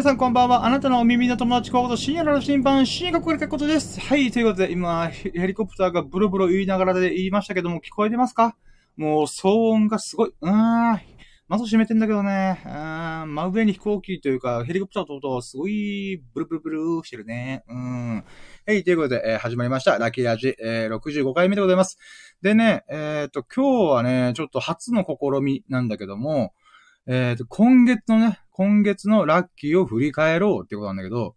皆さんこんばんは。あなたのお耳の友達候補と深夜の審判、深夜国これことです。はい、ということで、今、ヘリコプターがブロブロ言いながらで言いましたけども、聞こえてますかもう、騒音がすごい。うーん。窓閉めてんだけどね。あ真上に飛行機というか、ヘリコプターととすごい、ブルブルブルしてるね。うん。はい、ということで、えー、始まりました。ラッキーラジ、えー、65回目でございます。でね、えっ、ー、と、今日はね、ちょっと初の試みなんだけども、えっ、ー、と、今月のね、今月のラッキーを振り返ろうってことなんだけど、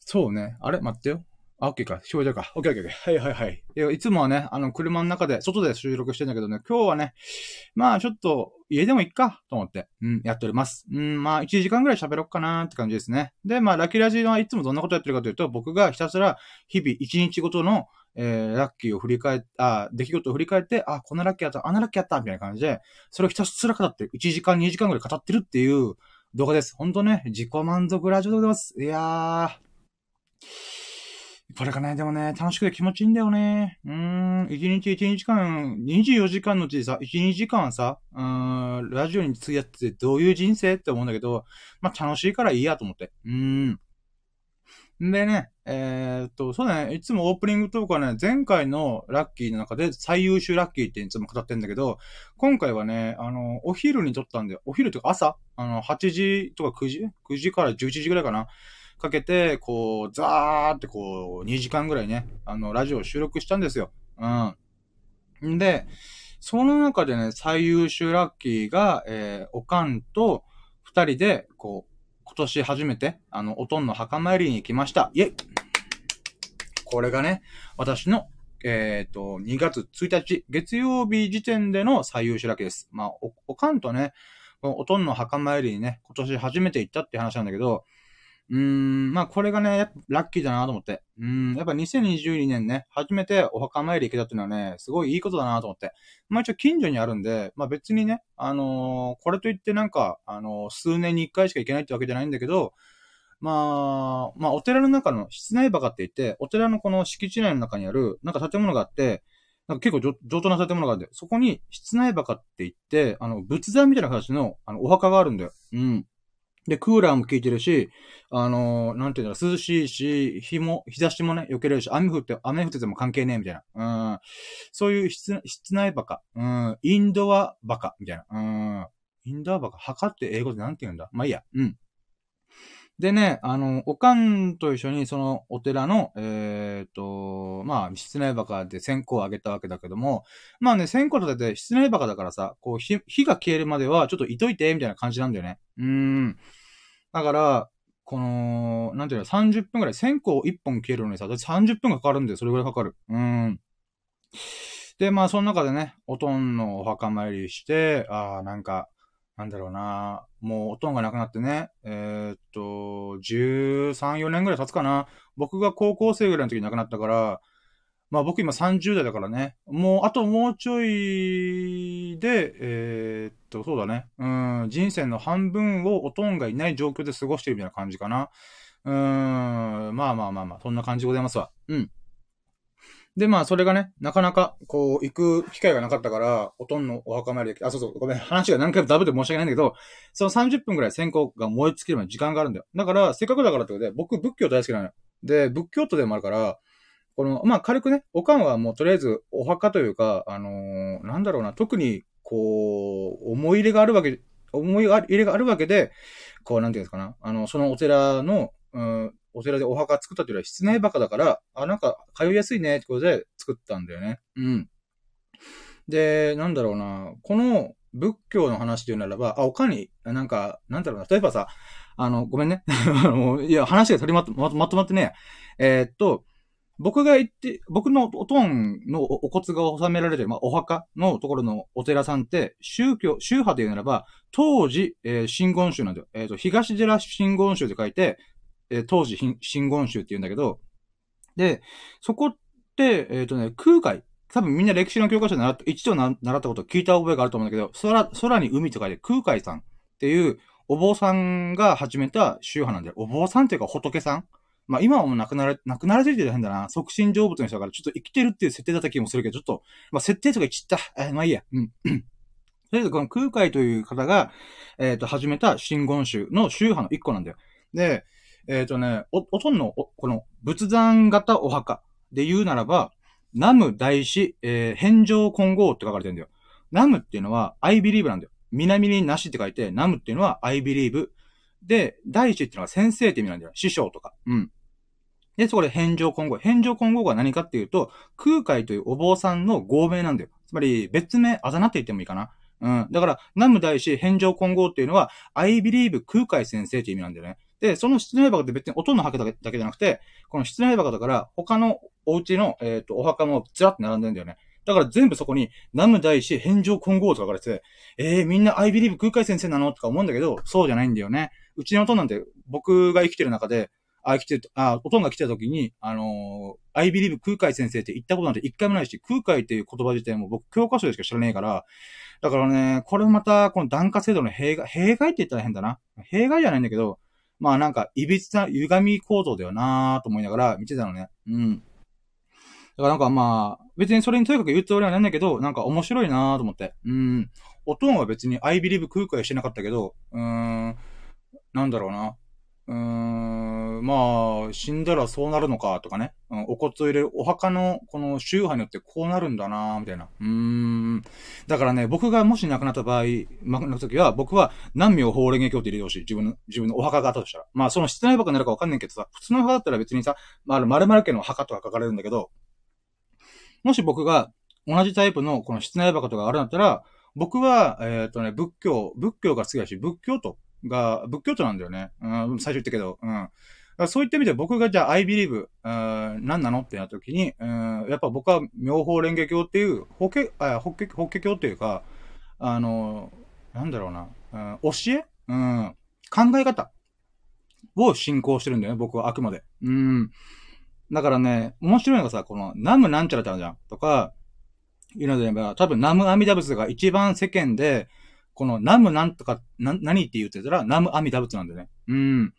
そうね、あれ？待ってよ。あ、OK か。表情か。OK、OK、OK。はいはいはい。いつもはね、あの、車の中で、外で収録してんだけどね、今日はね、まあちょっと、家でもいっか、と思って、うん、やっております。うん、まあ1時間ぐらい喋ろっかなって感じですね。で、まあラキラジーはいつもどんなことやってるかというと、僕がひたすら、日々1日ごとの、えー、ラッキーを振り返っ、あ、出来事を振り返って、あ、こんなラッキーやった、あんなラッキーやった、みたいな感じで、それをひたすら語ってる。1時間、2時間ぐらい語ってるっていう動画です。ほんとね、自己満足ラジオでございます。いやー。これがね、でもね、楽しくて気持ちいいんだよね。うーん、1日1日間、24時間のうちさ、1、2時間はさ、うーん、ラジオにつやってどういう人生って思うんだけど、まあ、楽しいからいいやと思って。うーん。でね、えー、っと、そうだね、いつもオープニングトークはね、前回のラッキーの中で最優秀ラッキーっていつも語ってんだけど、今回はね、あの、お昼に撮ったんだよ。お昼というか朝あの、8時とか9時 ?9 時から11時ぐらいかな。かけて、こう、ザーってこう、2時間ぐらいね、あの、ラジオを収録したんですよ。う。んで、その中でね、最優秀ラッキーが、えー、おかんと二人で、こう、今年初めて、あの、おとんの墓参りに行きました。イェイこれがね、私の、えっ、ー、と、2月1日、月曜日時点での最優秀だけです。まあ、お、おかんとね、おとんの墓参りにね、今年初めて行ったって話なんだけど、うーん、まあこれがね、やっぱラッキーだなと思って。うん、やっぱ2022年ね、初めてお墓参り行けたっていうのはね、すごいいいことだなと思って。まあ一応近所にあるんで、まあ別にね、あのー、これといってなんか、あのー、数年に一回しか行けないってわけじゃないんだけど、まあ、まあお寺の中の室内墓って言って、お寺のこの敷地内の中にある、なんか建物があって、なんか結構上等な建物があって、そこに室内墓って言って、あの、仏壇みたいな形の、あの、お墓があるんだよ。うん。で、クーラーも効いてるし、あのー、なんていうんだろう、涼しいし、日も、日差しもね、避けれるし、雨降って、雨降ってても関係ねえ、みたいな。うん。そういう室、室内バカ。うん。インドアバカ、みたいな。うん。インドアバカ。墓って英語でなんて言うんだ？まあいいや。うん。でね、あの、おかんと一緒にそのお寺の、えっ、ー、と、まあ、室内バカで線香をあげたわけだけども、まあね、線香立てて室内バカだからさ、こう、火、火が消えるまではちょっといといて、みたいな感じなんだよね。うん。だから、この、なんていうの、30分くらい、線香1本消えるのにさ、だって30分かかるんだよ、それぐらいかかる。うん。で、まあ、その中でね、おとんのお墓参りして、ああ、なんか、なんだろうな、もうおとんが亡くなってね、えー、っと、13、4年ぐらい経つかな。僕が高校生ぐらいの時に亡くなったから、まあ僕今30代だからね。もう、あともうちょいで、えー、っと、そうだね。うん、人生の半分をおとんがいない状況で過ごしてるみたいな感じかな。うーん、まあまあまあまあ、そんな感じでございますわ。うん。で、まあ、それがね、なかなか、こう、行く機会がなかったから、おとんのお墓参りで、あ、そうそう、ごめん、話が何回もダブって申し訳ないんだけど、その30分くらい線香が燃え尽きるまで時間があるんだよ。だから、せっかくだからってことで、僕、仏教大好きなのよ。で、仏教徒でもあるから、この、まあ、軽くね、おかんはもうとりあえず、お墓というか、あのー、なんだろうな、特に、こう、思い入れがあるわけ、思い入れがあるわけで、こう、なんていうんですかな、あの、そのお寺の、うん、お寺でお墓作ったというよりは室内墓だから、あ、なんか通いやすいねってことで作ったんだよね。うん。で、なんだろうな、この仏教の話というならば、あ、他に、なんか、なんだろうな、例えばさ、あの、ごめんね。いや、話が取りまとままとまってね、えー、っと、僕が行って、僕のおとんのお骨が収められてる、まあ、お墓のところのお寺さんって、宗教、宗派というならば、当時、えー、真言宗なんだよ。えっ、と、東寺真言宗って書いて、えー、当時、真言宗って言うんだけど、で、そこって、えっ、ー、とね、空海、多分みんな歴史の教科書で習った、一度習ったこと聞いた覚えがあると思うんだけど、空、空に海と書いて空海さんっていうお坊さんが始めた宗派なんだよ。お坊さんっていうか仏さんまあ今はもう亡くなら、亡くなられてる変だな。促進成仏の人だからちょっと生きてるっていう設定だった気もするけど、ちょっと、まあ設定とか言っちゃった。えー、まあいいや。うん。とりあえずこの空海という方が、えっ、と、始めた真言宗の宗派の一個なんだよ。で、えっ、とね、お、おとんの、この仏壇型お墓で言うならば、南無大師、えー、返上混合って書かれてるんだよ。南無っていうのは I believe なんだよ。南になしって書いて、南無っていうのは I believe。で、大師っていうのは先生って意味なんだよ。師匠とか。うん。で、そこで返上混合。返上混合が何かっていうと、空海というお坊さんの合名なんだよ。つまり、別名、あざなって言ってもいいかな。うん。だから、南無大師、返上混合っていうのは、I believe 空海先生って意味なんだよね。で、その室内箱って別に音の墓だけだけじゃなくて、この室内箱だから、他のお家の、えっ、ー、と、お墓もずらっと並んでるんだよね。だから全部そこに、南無大師、返上混合と書かれてて、えー、みんな I believe 空海先生なの？とか思うんだけど、そうじゃないんだよね。うちの音なんて、僕が生きてる中で、あ、生きてる、あ、音が来た時に、あのー、I believe 空海先生って言ったことなんて一回もないし、空海っていう言葉自体も僕教科書でしか知らねえから、だからね、これまた、この檀家制度の弊害、弊害って言ったら変だな。弊害じゃないんだけど、まあなんか、いびつな歪み構造だよなーと思いながら見てたのね。うん。だからなんかまあ、別にそれにとにかく言うつもりはないんだけど、なんか面白いなーと思って。うん。おとんは別に I believe 空海してなかったけど、うーん、なんだろうな。うーん、まあ、死んだらそうなるのかとかね。うん、お骨を入れるお墓のこの宗派によってこうなるんだなみたいな。うーん。だからね、僕がもし亡くなった場合、亡くなった時は、僕は何名法蓮華経って入れてほしい？自分の、自分のお墓があったとしたら。まあ、その室内墓になるかわかんないけどさ、普通の墓だったら別にさ、まあ、〇〇家の墓とか書かれるんだけど、もし僕が同じタイプのこの室内墓とかあるんだったら、僕は、えっ、ー、とね、仏教、仏教が好きだし、仏教徒が、仏教徒なんだよね。うん、最初言ったけど、うん。そういった意味で僕がじゃあ I believe、何なのってなった時に、うん、やっぱ僕は妙法蓮華経っていう、法華、法華、法華経っていうか、あの、なんだろうな、うん、教え？うん、考え方を信仰してるんだよね、僕はあくまで。うん。だからね、面白いのがさ、この、ナムなんちゃらってあるじゃん。とか、いうので言えば、多分ナムアミダ仏が一番世間で、このナムなんとか、な、何って言ってたら、ナムアミダ仏なんだよね。うん。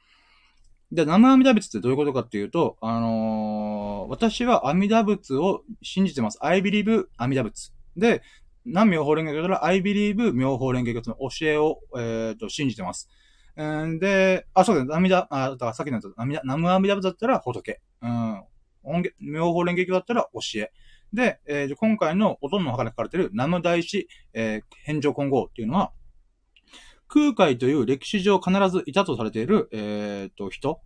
で、ナムアミダ仏ってどういうことかっていうと、あのー、私は阿弥陀仏を信じてます。I believe 阿弥陀仏。で、南妙法蓮華経から I believe 妙法蓮華経の教えを、えっ、ー、と、信じてます。んで、あ、そうだね、阿弥陀、あ、だからさっきのやつ、阿弥陀、南無阿弥陀仏だったら仏。うん。音妙法蓮華経だったら教え。で、えー、今回のおとんの墓に書かれている南無大師、えー、返上混合っていうのは、空海という歴史上必ずいたとされている、えー、と、人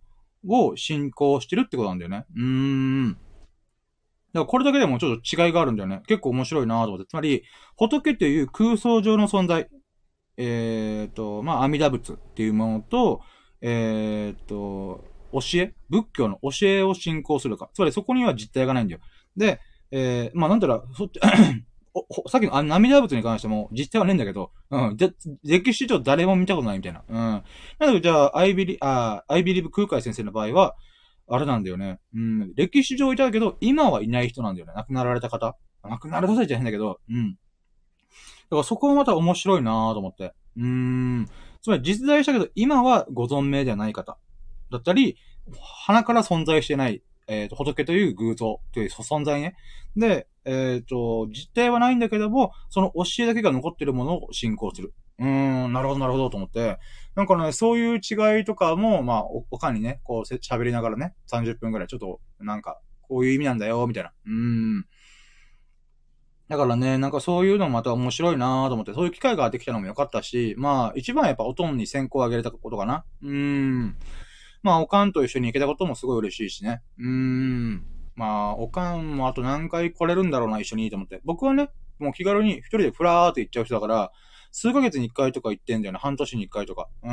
を信仰してるってことなんだよね。うーん。だからこれだけでもちょっと違いがあるんだよね。結構面白いなと思って。つまり、仏という空想上の存在、えっ、ー、と、まあ、阿弥陀仏っていうものと、えっ、ー、と、教え仏教の教えを信仰するか。つまりそこには実体がないんだよ。で、えー、まあ、なんたら、そっち、おさっきのあ涙仏に関しても実態はねえんだけど、うん。で、歴史上誰も見たことないみたいな。うん。なので、じゃあ、アイビリ、あアイビリブ空海先生の場合は、あれなんだよね。うん。歴史上いたけど、今はいない人なんだよね。亡くなられた方。亡くなられたじゃ変だけど、うん。だからそこはまた面白いなと思って。うーん。つまり実在したけど、今はご存命ではない方。だったり、鼻から存在してない、えっ、ー、と、仏という偶像という存在ね。で、えっ、ー、と、実態はないんだけども、その教えだけが残ってるものを信仰する。うーん、なるほど、なるほど、と思って。なんかね、そういう違いとかも、まあ、お、かにね、こう、喋りながらね、30分くらい、ちょっと、なんか、こういう意味なんだよ、みたいな。うーん。だからね、なんかそういうのもまた面白いなと思って、そういう機会ができたのも良かったし、まあ、一番やっぱおとんに先行をあげれたことかな。うーん。まあ、おかんと一緒に行けたこともすごい嬉しいしね。うーん。まあ、おかんもあと何回来れるんだろうな、一緒にと思って。僕はね、もう気軽に一人でフラーって行っちゃう人だから、数ヶ月に一回とか行ってんだよね。半年に一回とか。うーん。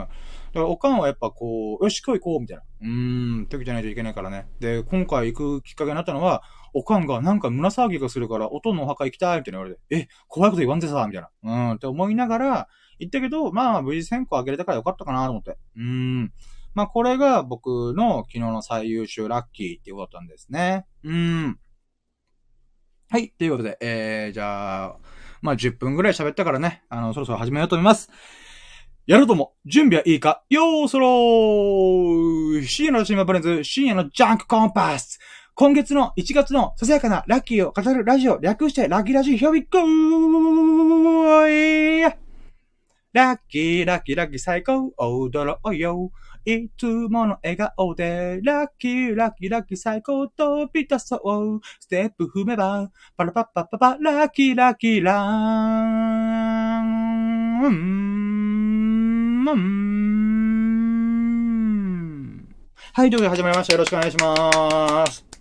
だからおかんはやっぱこう、よし、今日行こう、みたいな。うーん、時じゃないといけないからね。で、今回行くきっかけになったのは、おかんがなんか胸騒ぎがするから、音のお墓行きたい、みたいな言われて、え、怖いこと言わんでさ、みたいな。うーん、って思いながら、行ったけど、まあ、無事選考あげれたからよかったかなと思って。うーん。まあ、これが僕の昨日の最優秀ラッキーっていうことだったんですね。うん。はい。ということで、えー、じゃあ、まあ、10分ぐらい喋ったからね、あの、そろそろ始めようと思います。やるとも、準備はいいかよーそろー深夜のシーマブレンズ、深夜のジャンクコンパス今月の1月のささやかなラッキーを語るラジオ、略してラッキーラジオ、ヒョビッコーラッキー、ラッキー、ラッキー、最高、踊ろうよ。いつもの笑顔で、ラッキー、ラッキー、ラッキー、最高、飛び出そう。ステップ踏めば、パラパッパッパパ、ラッキー、ラッキー、ラーン。はい、ということで始まりました。よろしくお願いします。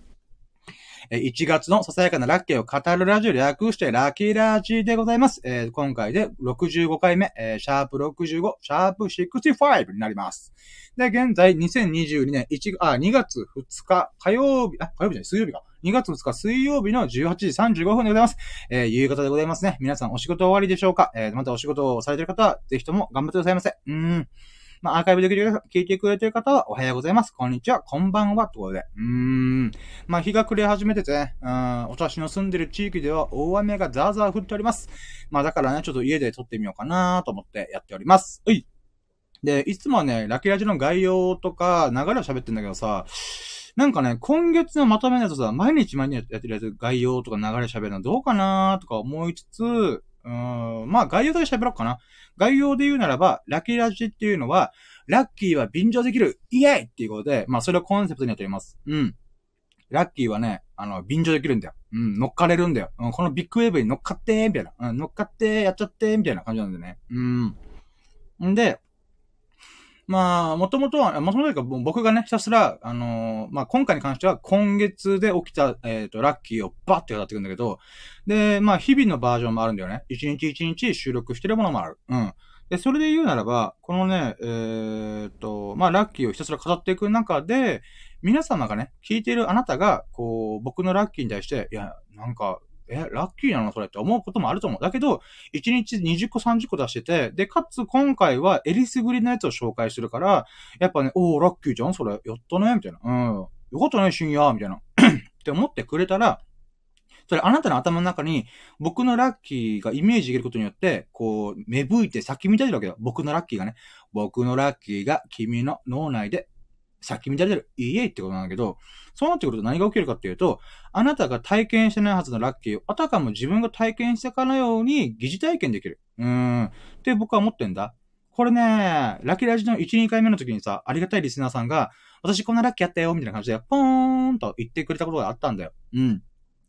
1月のささやかなラッキーを語るラジオ略してラッキーラジーでございます。えー、今回で65回目、えー、シャープ65、シャープ65になります。で、現在2022年1、あ、2月2日火曜日、あ、火曜日じゃない、水曜日か。2月2日水曜日の18時35分でございます。えー、夕方でございますね。皆さんお仕事終わりでしょうか？えー、またお仕事をされている方は、ぜひとも頑張ってくださいませ。うん。まあ、アーカイブで聞いてくれてる方は、おはようございます。こんにちは。こんばんは。ということで。うーん。まあ、日が暮れ始めててね、うん、私の住んでる地域では大雨がザーザー降っております。まあ、だからね、ちょっと家で撮ってみようかなと思ってやっております。うい。で、いつもはね、ラキラジの概要とか流れを喋ってんだけどさ、なんかね、今月のまとめだとさ、毎日毎日やってるやつ概要とか流れ喋るのどうかなーとか思いつつ、うん、まあ概要だけ喋ろうかな。概要で言うならば、ラッキーラジっていうのは、ラッキーは便乗できるイエイっていうことで、まあそれをコンセプトにやっております。うん。ラッキーはね、あの、便乗できるんだよ。うん、乗っかれるんだよ。うん、このビッグウェーブに乗っかってみたいな。うん、乗っかってやっちゃってみたいな感じなんでね。うん。んで、まあ、もともとは、もともというか、僕がね、ひたすら、あのー、まあ、今回に関しては、今月で起きた、えっ、ー、と、ラッキーをバッて語っていくんだけど、で、まあ、日々のバージョンもあるんだよね。一日一日収録してるものもある。うん。で、それで言うならば、このね、えー、っと、まあ、ラッキーをひたすら語っていく中で、皆様がね、聞いているあなたが、こう、僕のラッキーに対して、いや、なんか、え、ラッキーなのそれって思うこともあると思う。だけど、1日20個30個出してて、で、かつ今回はエリスグリのやつを紹介してるから、やっぱね、おー、ラッキーじゃんそれ、やったねみたいな。うん。よかったね、深夜みたいな。って思ってくれたら、それあなたの頭の中に僕のラッキーがイメージできることによって、こう、芽吹いて先見立てるわけよ。僕のラッキーがね。僕のラッキーが君の脳内で先見立てる。いいえってことなんだけど、そうなってくると何が起きるかっていうと、あなたが体験してないはずのラッキーを、あたかも自分が体験したかのように疑似体験できる。うーん。って僕は思ってんだ。これね、ラッキーラジの1、2回目の時にさ、ありがたいリスナーさんが、私こんなラッキーやったよ、みたいな感じで、ポーンと言ってくれたことがあったんだよ。うん。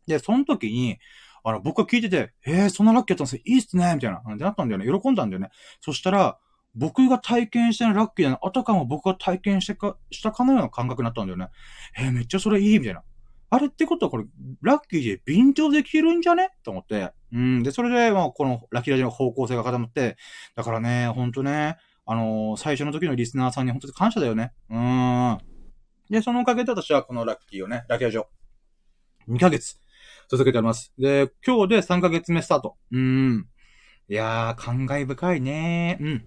で、その時に、あの、僕が聞いてて、えー、そんなラッキーやったんですよ。いいっすねみたいな。ってなったんだよね。喜んだんだよね。そしたら、僕が体験してないラッキーだなあたかも僕が体験してか、したかのような感覚になったんだよね。えー、めっちゃそれいいみたいな。あれってことはこれ、ラッキーで便乗できるんじゃね？と思って。うん。で、それで、まあ、このラッキーラジの方向性が固まって、だからね、ほんとね、あのー、最初の時のリスナーさんに本当に感謝だよね。うーん。で、そのおかげで私はこのラッキーをね、ラッキーラジオ、2ヶ月続けております。で、今日で3ヶ月目スタート。うーん。いやー、感慨深いねうん。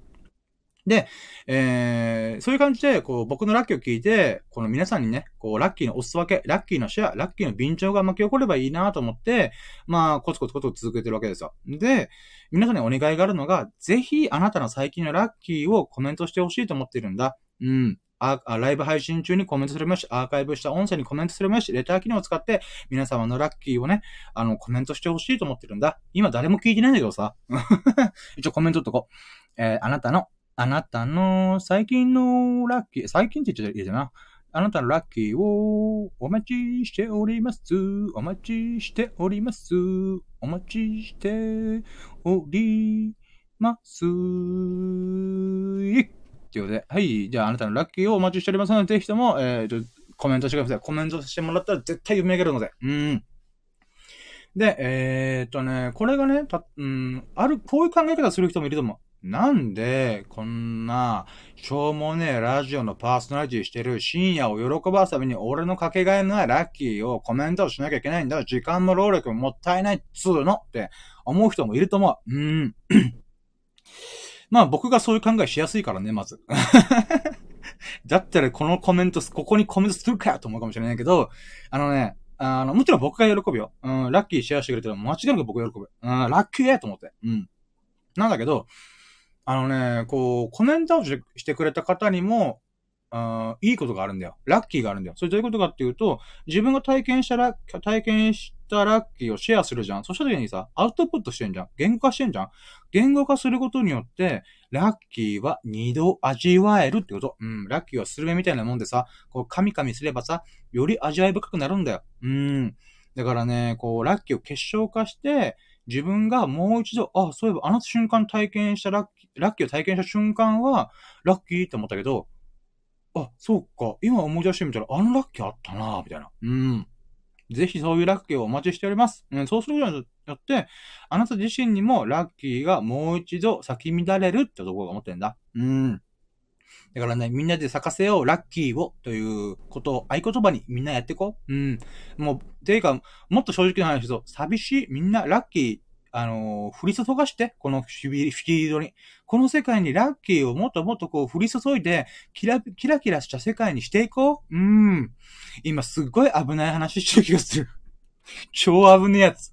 で、えー、そういう感じで、こう、僕のラッキーを聞いて、この皆さんにね、こう、ラッキーのお裾分け、ラッキーのシェア、ラッキーの便乗が巻き起こればいいなと思って、まあ、コツコツコツ続けてるわけですよ。で、皆さんにお願いがあるのが、ぜひ、あなたの最近のラッキーをコメントしてほしいと思ってるんだ。うん。あ、ライブ配信中にコメントするもし、アーカイブした音声にコメントするもし、レター機能を使って、皆様のラッキーをね、あの、コメントしてほしいと思ってるんだ。今誰も聞いてないんだけどさ。一応コメントとこう。えー、あなたのあなたの最近のラッキー、最近って言っちゃいいじゃな。あなたのラッキーをお待ちしております。お待ちしております。お待ちしております。ということで、はい。じゃあ、あなたのラッキーをお待ちしておりますので、ぜひとも、えー、コメントしてください。コメントしてもらったら絶対読み上げるので。うん。で、えー、っとね、これがね、た、うん、ある、こういう考え方する人もいると思う。なんで、こんな、しょうもねえラジオのパーソナリティしてる深夜を喜ばすために俺のかけがえのないラッキーをコメントしなきゃいけないんだ。時間も労力ももったいないっつうのって思う人もいると思う。うん。まあ僕がそういう考えしやすいからね、まず。だったらこのコメント、ここにコメントするかと思うかもしれないけど、あのね、あの、もちろん僕が喜ぶよ。うん、ラッキーシェアしてくれてる間違いなく僕喜ぶ。うん、ラッキーやと思って。うん。なんだけど、あのね、こう、コメントをしてくれた方にも、あいいことがあるんだよ。ラッキーがあるんだよ。それどういうことかっていうと、自分が体験したラ体験したラッキーをシェアするじゃん。そした時にさ、アウトプットしてんじゃん。言語化してんじゃん。言語化することによって、ラッキーは二度味わえるってこと。うん、ラッキーはスルメみたいなもんでさ、こう、カミカミすればさ、より味わい深くなるんだよ。うん。だからね、こう、ラッキーを結晶化して、自分がもう一度、あ、そういえばあの瞬間体験したラッキー、ラッキーを体験した瞬間は、ラッキーって思ったけど、あ、そうか、今思い出してみたら、あのラッキーあったなみたいな。うん。ぜひそういうラッキーをお待ちしております。うん、そうすることによって、あなた自身にもラッキーがもう一度咲き乱れるってところが思ってんだ。うん。だからね、みんなで咲かせよう、ラッキーを、ということを合言葉にみんなやっていこう。うん。もう、ていうか、もっと正直な話すと、寂しい、みんなラッキー、あのー、降り注がして、このフィールドに。この世界にラッキーをもっともっとこう降り注いで、キラ、キラキラした世界にしていこう。うん。今すっごい危ない話してる気がする。超危ねえやつ。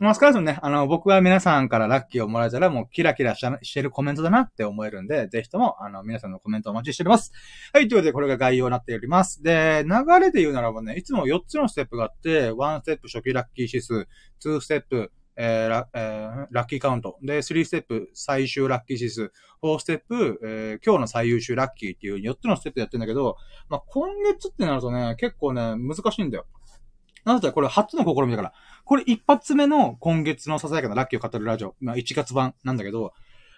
まあ、少なくともね、あの、僕は皆さんからラッキーをもらえたら、もうキラキラしてるコメントだなって思えるんで、ぜひとも、あの、皆さんのコメントお待ちしております。はい、ということで、これが概要になっております。で、流れで言うならばね、いつも4つのステップがあって、1ステップ初期ラッキー指数、2ステップ、えーラえー、ラッキーカウント。で、3ステップ最終ラッキー指数。4ステップ、えー、今日の最優秀ラッキーっていう4つのステップやってんだけど、まあ、今月ってなるとね、結構ね、難しいんだよ。なので、これ初の試みだから。これ一発目の今月のささやかなラッキーを語るラジオ。まあ1月版なんだけど、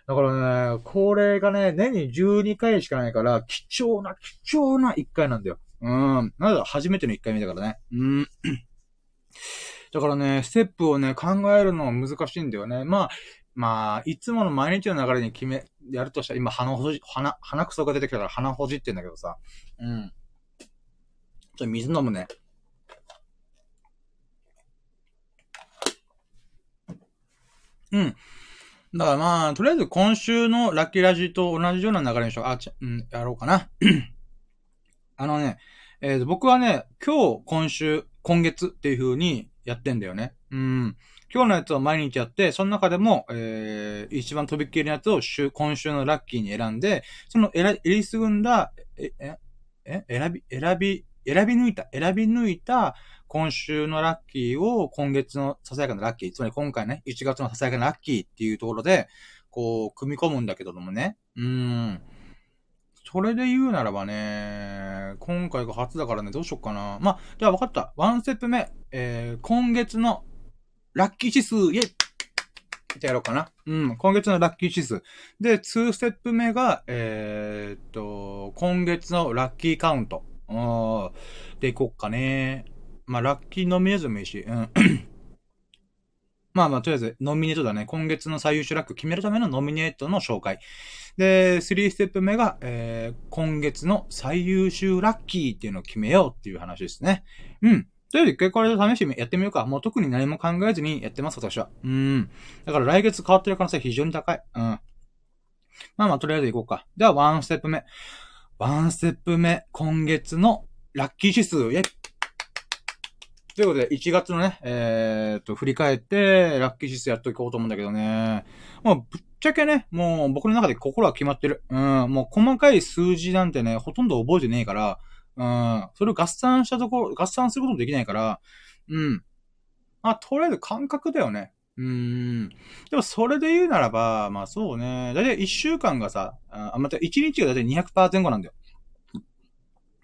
だからね、これがね、年に12回しかないから、貴重な、貴重な1回なんだよ。うん。なんだ、初めての1回目だからね。うん。だからね、ステップをね、考えるのは難しいんだよね。まあ、まあ、いつもの毎日の流れに決め、やるとしたら、今、鼻ほじ、鼻、鼻くそが出てきたから鼻ほじってんだけどさ。うん。ちょ水飲むね。うん。だからまあ、とりあえず今週のラッキーラジと同じような流れにしよう。あ、ちうん、やろうかな。あのね、えー、僕はね、今日、今週、今月っていう風にやってんだよね。うん。今日のやつを毎日やって、その中でも、えー、一番飛びっきりのやつを週、今週のラッキーに選んで、その選、りすぐんだ、え、え、え、選び、選び、選び抜いた、選び抜いた、今週のラッキーを今月のささやかなラッキー、つまり今回ね、1月のささやかなラッキーっていうところで、こう、組み込むんだけどもね。うーん。それで言うならばね、今回が初だからね、どうしよっかな。まあ、じゃあ分かった。ワンステップ目。えー、今月のラッキー指数、イェイってやろうかな。うん。今月のラッキー指数。で、2ステップ目が、えー、っと、今月のラッキーカウント。あで、いこっかね。まあ、ラッキーノミネートもいいし、うん。まあまあ、とりあえず、ノミネートだね。今月の最優秀ラック決めるためのノミネートの紹介。で、3ステップ目が、えー、今月の最優秀ラッキーっていうのを決めようっていう話ですね。うん。とりあえず一回これで試してやってみようか。もう特に何も考えずにやってます、私は。うん。だから来月変わってる可能性非常に高い。うん。まあまあ、とりあえず行こうか。では、ワンステップ目。ワンステップ目。今月のラッキー指数。イェイということで、1月のね、えー、っと、振り返って、ラッキー指数やっていこうと思うんだけどね。もう、ぶっちゃけね、もう僕の中で心は決まってる。うん、もう細かい数字なんてね、ほとんど覚えてねえから、うん、それを合算したところ、合算することもできないから、うん。まあ、とりあえず感覚だよね。うん。でも、それで言うならば、まあそうね。だいたい1週間がさ、あ、また1日がだいたい200%前後なんだよ。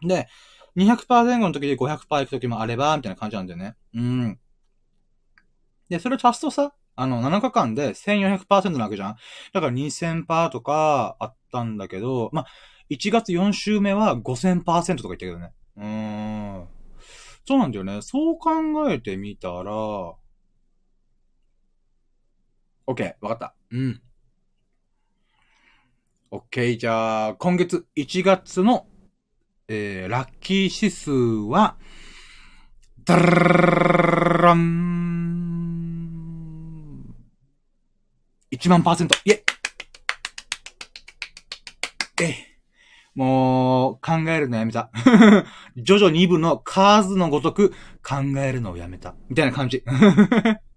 で、200%前後の時で500%行く時もあれば、みたいな感じなんだよね。うん。で、それを足すとさ、あの、7日間で1400%なわけじゃん。だから2000%とかあったんだけど、まあ、1月4週目は5000%とか言ったけどね。うーん。そうなんだよね。そう考えてみたら、OK、わかった。うん。OK、じゃあ、今月1月のえー、ラッキー指数は、ダラン、1万パーセント。イェえ、もう、考えるのやめた。ジョジョ2部のカーズのごとく考えるのをやめた。みたいな感じ。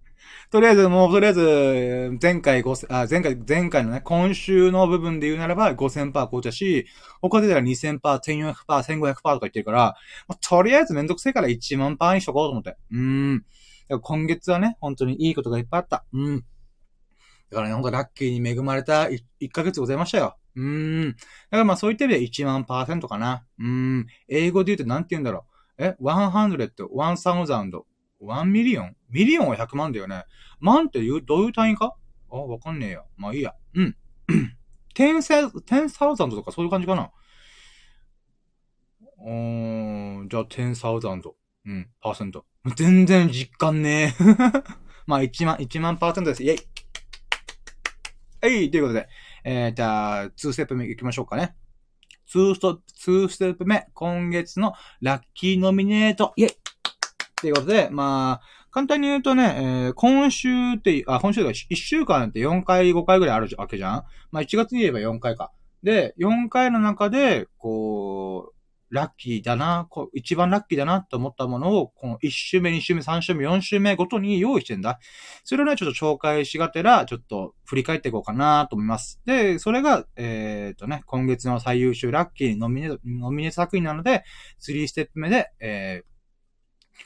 とりあえず、もう、とりあえず、前回5、あ、前回、前回のね、今週の部分で言うならば5000%紅茶し、他でたら2000%、1400%、1500%とか言ってるから、とりあえずめんどくせえから1万パーにしとこうと思って。うん。今月はね、本当にいいことがいっぱいあった。うん。だからね、ほんとラッキーに恵まれた 1, 1ヶ月ございましたよ。うーん。だからまあそういった意味で1万パーセントかな。うーん。英語で言うと何て言うんだろう。え ?100, 1000, 1 million million は100万だよね。万って言う、どういう単位か？あ、わかんねえよ。まあいいや。うん。10,000とかそういう感じかな。うーん、じゃあ10,000。うん、パーセント。全然実感ねえ。まあ1万、1万パーセントです。イェイはい、ということで、えー、じゃあ、2ステップ目行きましょうかね。2スト、2ステップ目、今月のラッキーノミネート、イェイということで、まあ、簡単に言うとね、えー、今週って、あ、今週が1週間って4回、5回ぐらいあるわけじゃん？まあ1月に言えば4回か。で、4回の中で、こう、ラッキーだな、こう一番ラッキーだなと思ったものを、この1週目、2週目、3週目、4週目ごとに用意してんだ。それをね、ちょっと紹介しがてら、ちょっと振り返っていこうかなと思います。で、それが、えっ、とね、今月の最優秀ラッキーノミネ、ノミネ作品なので、3ステップ目で、えー、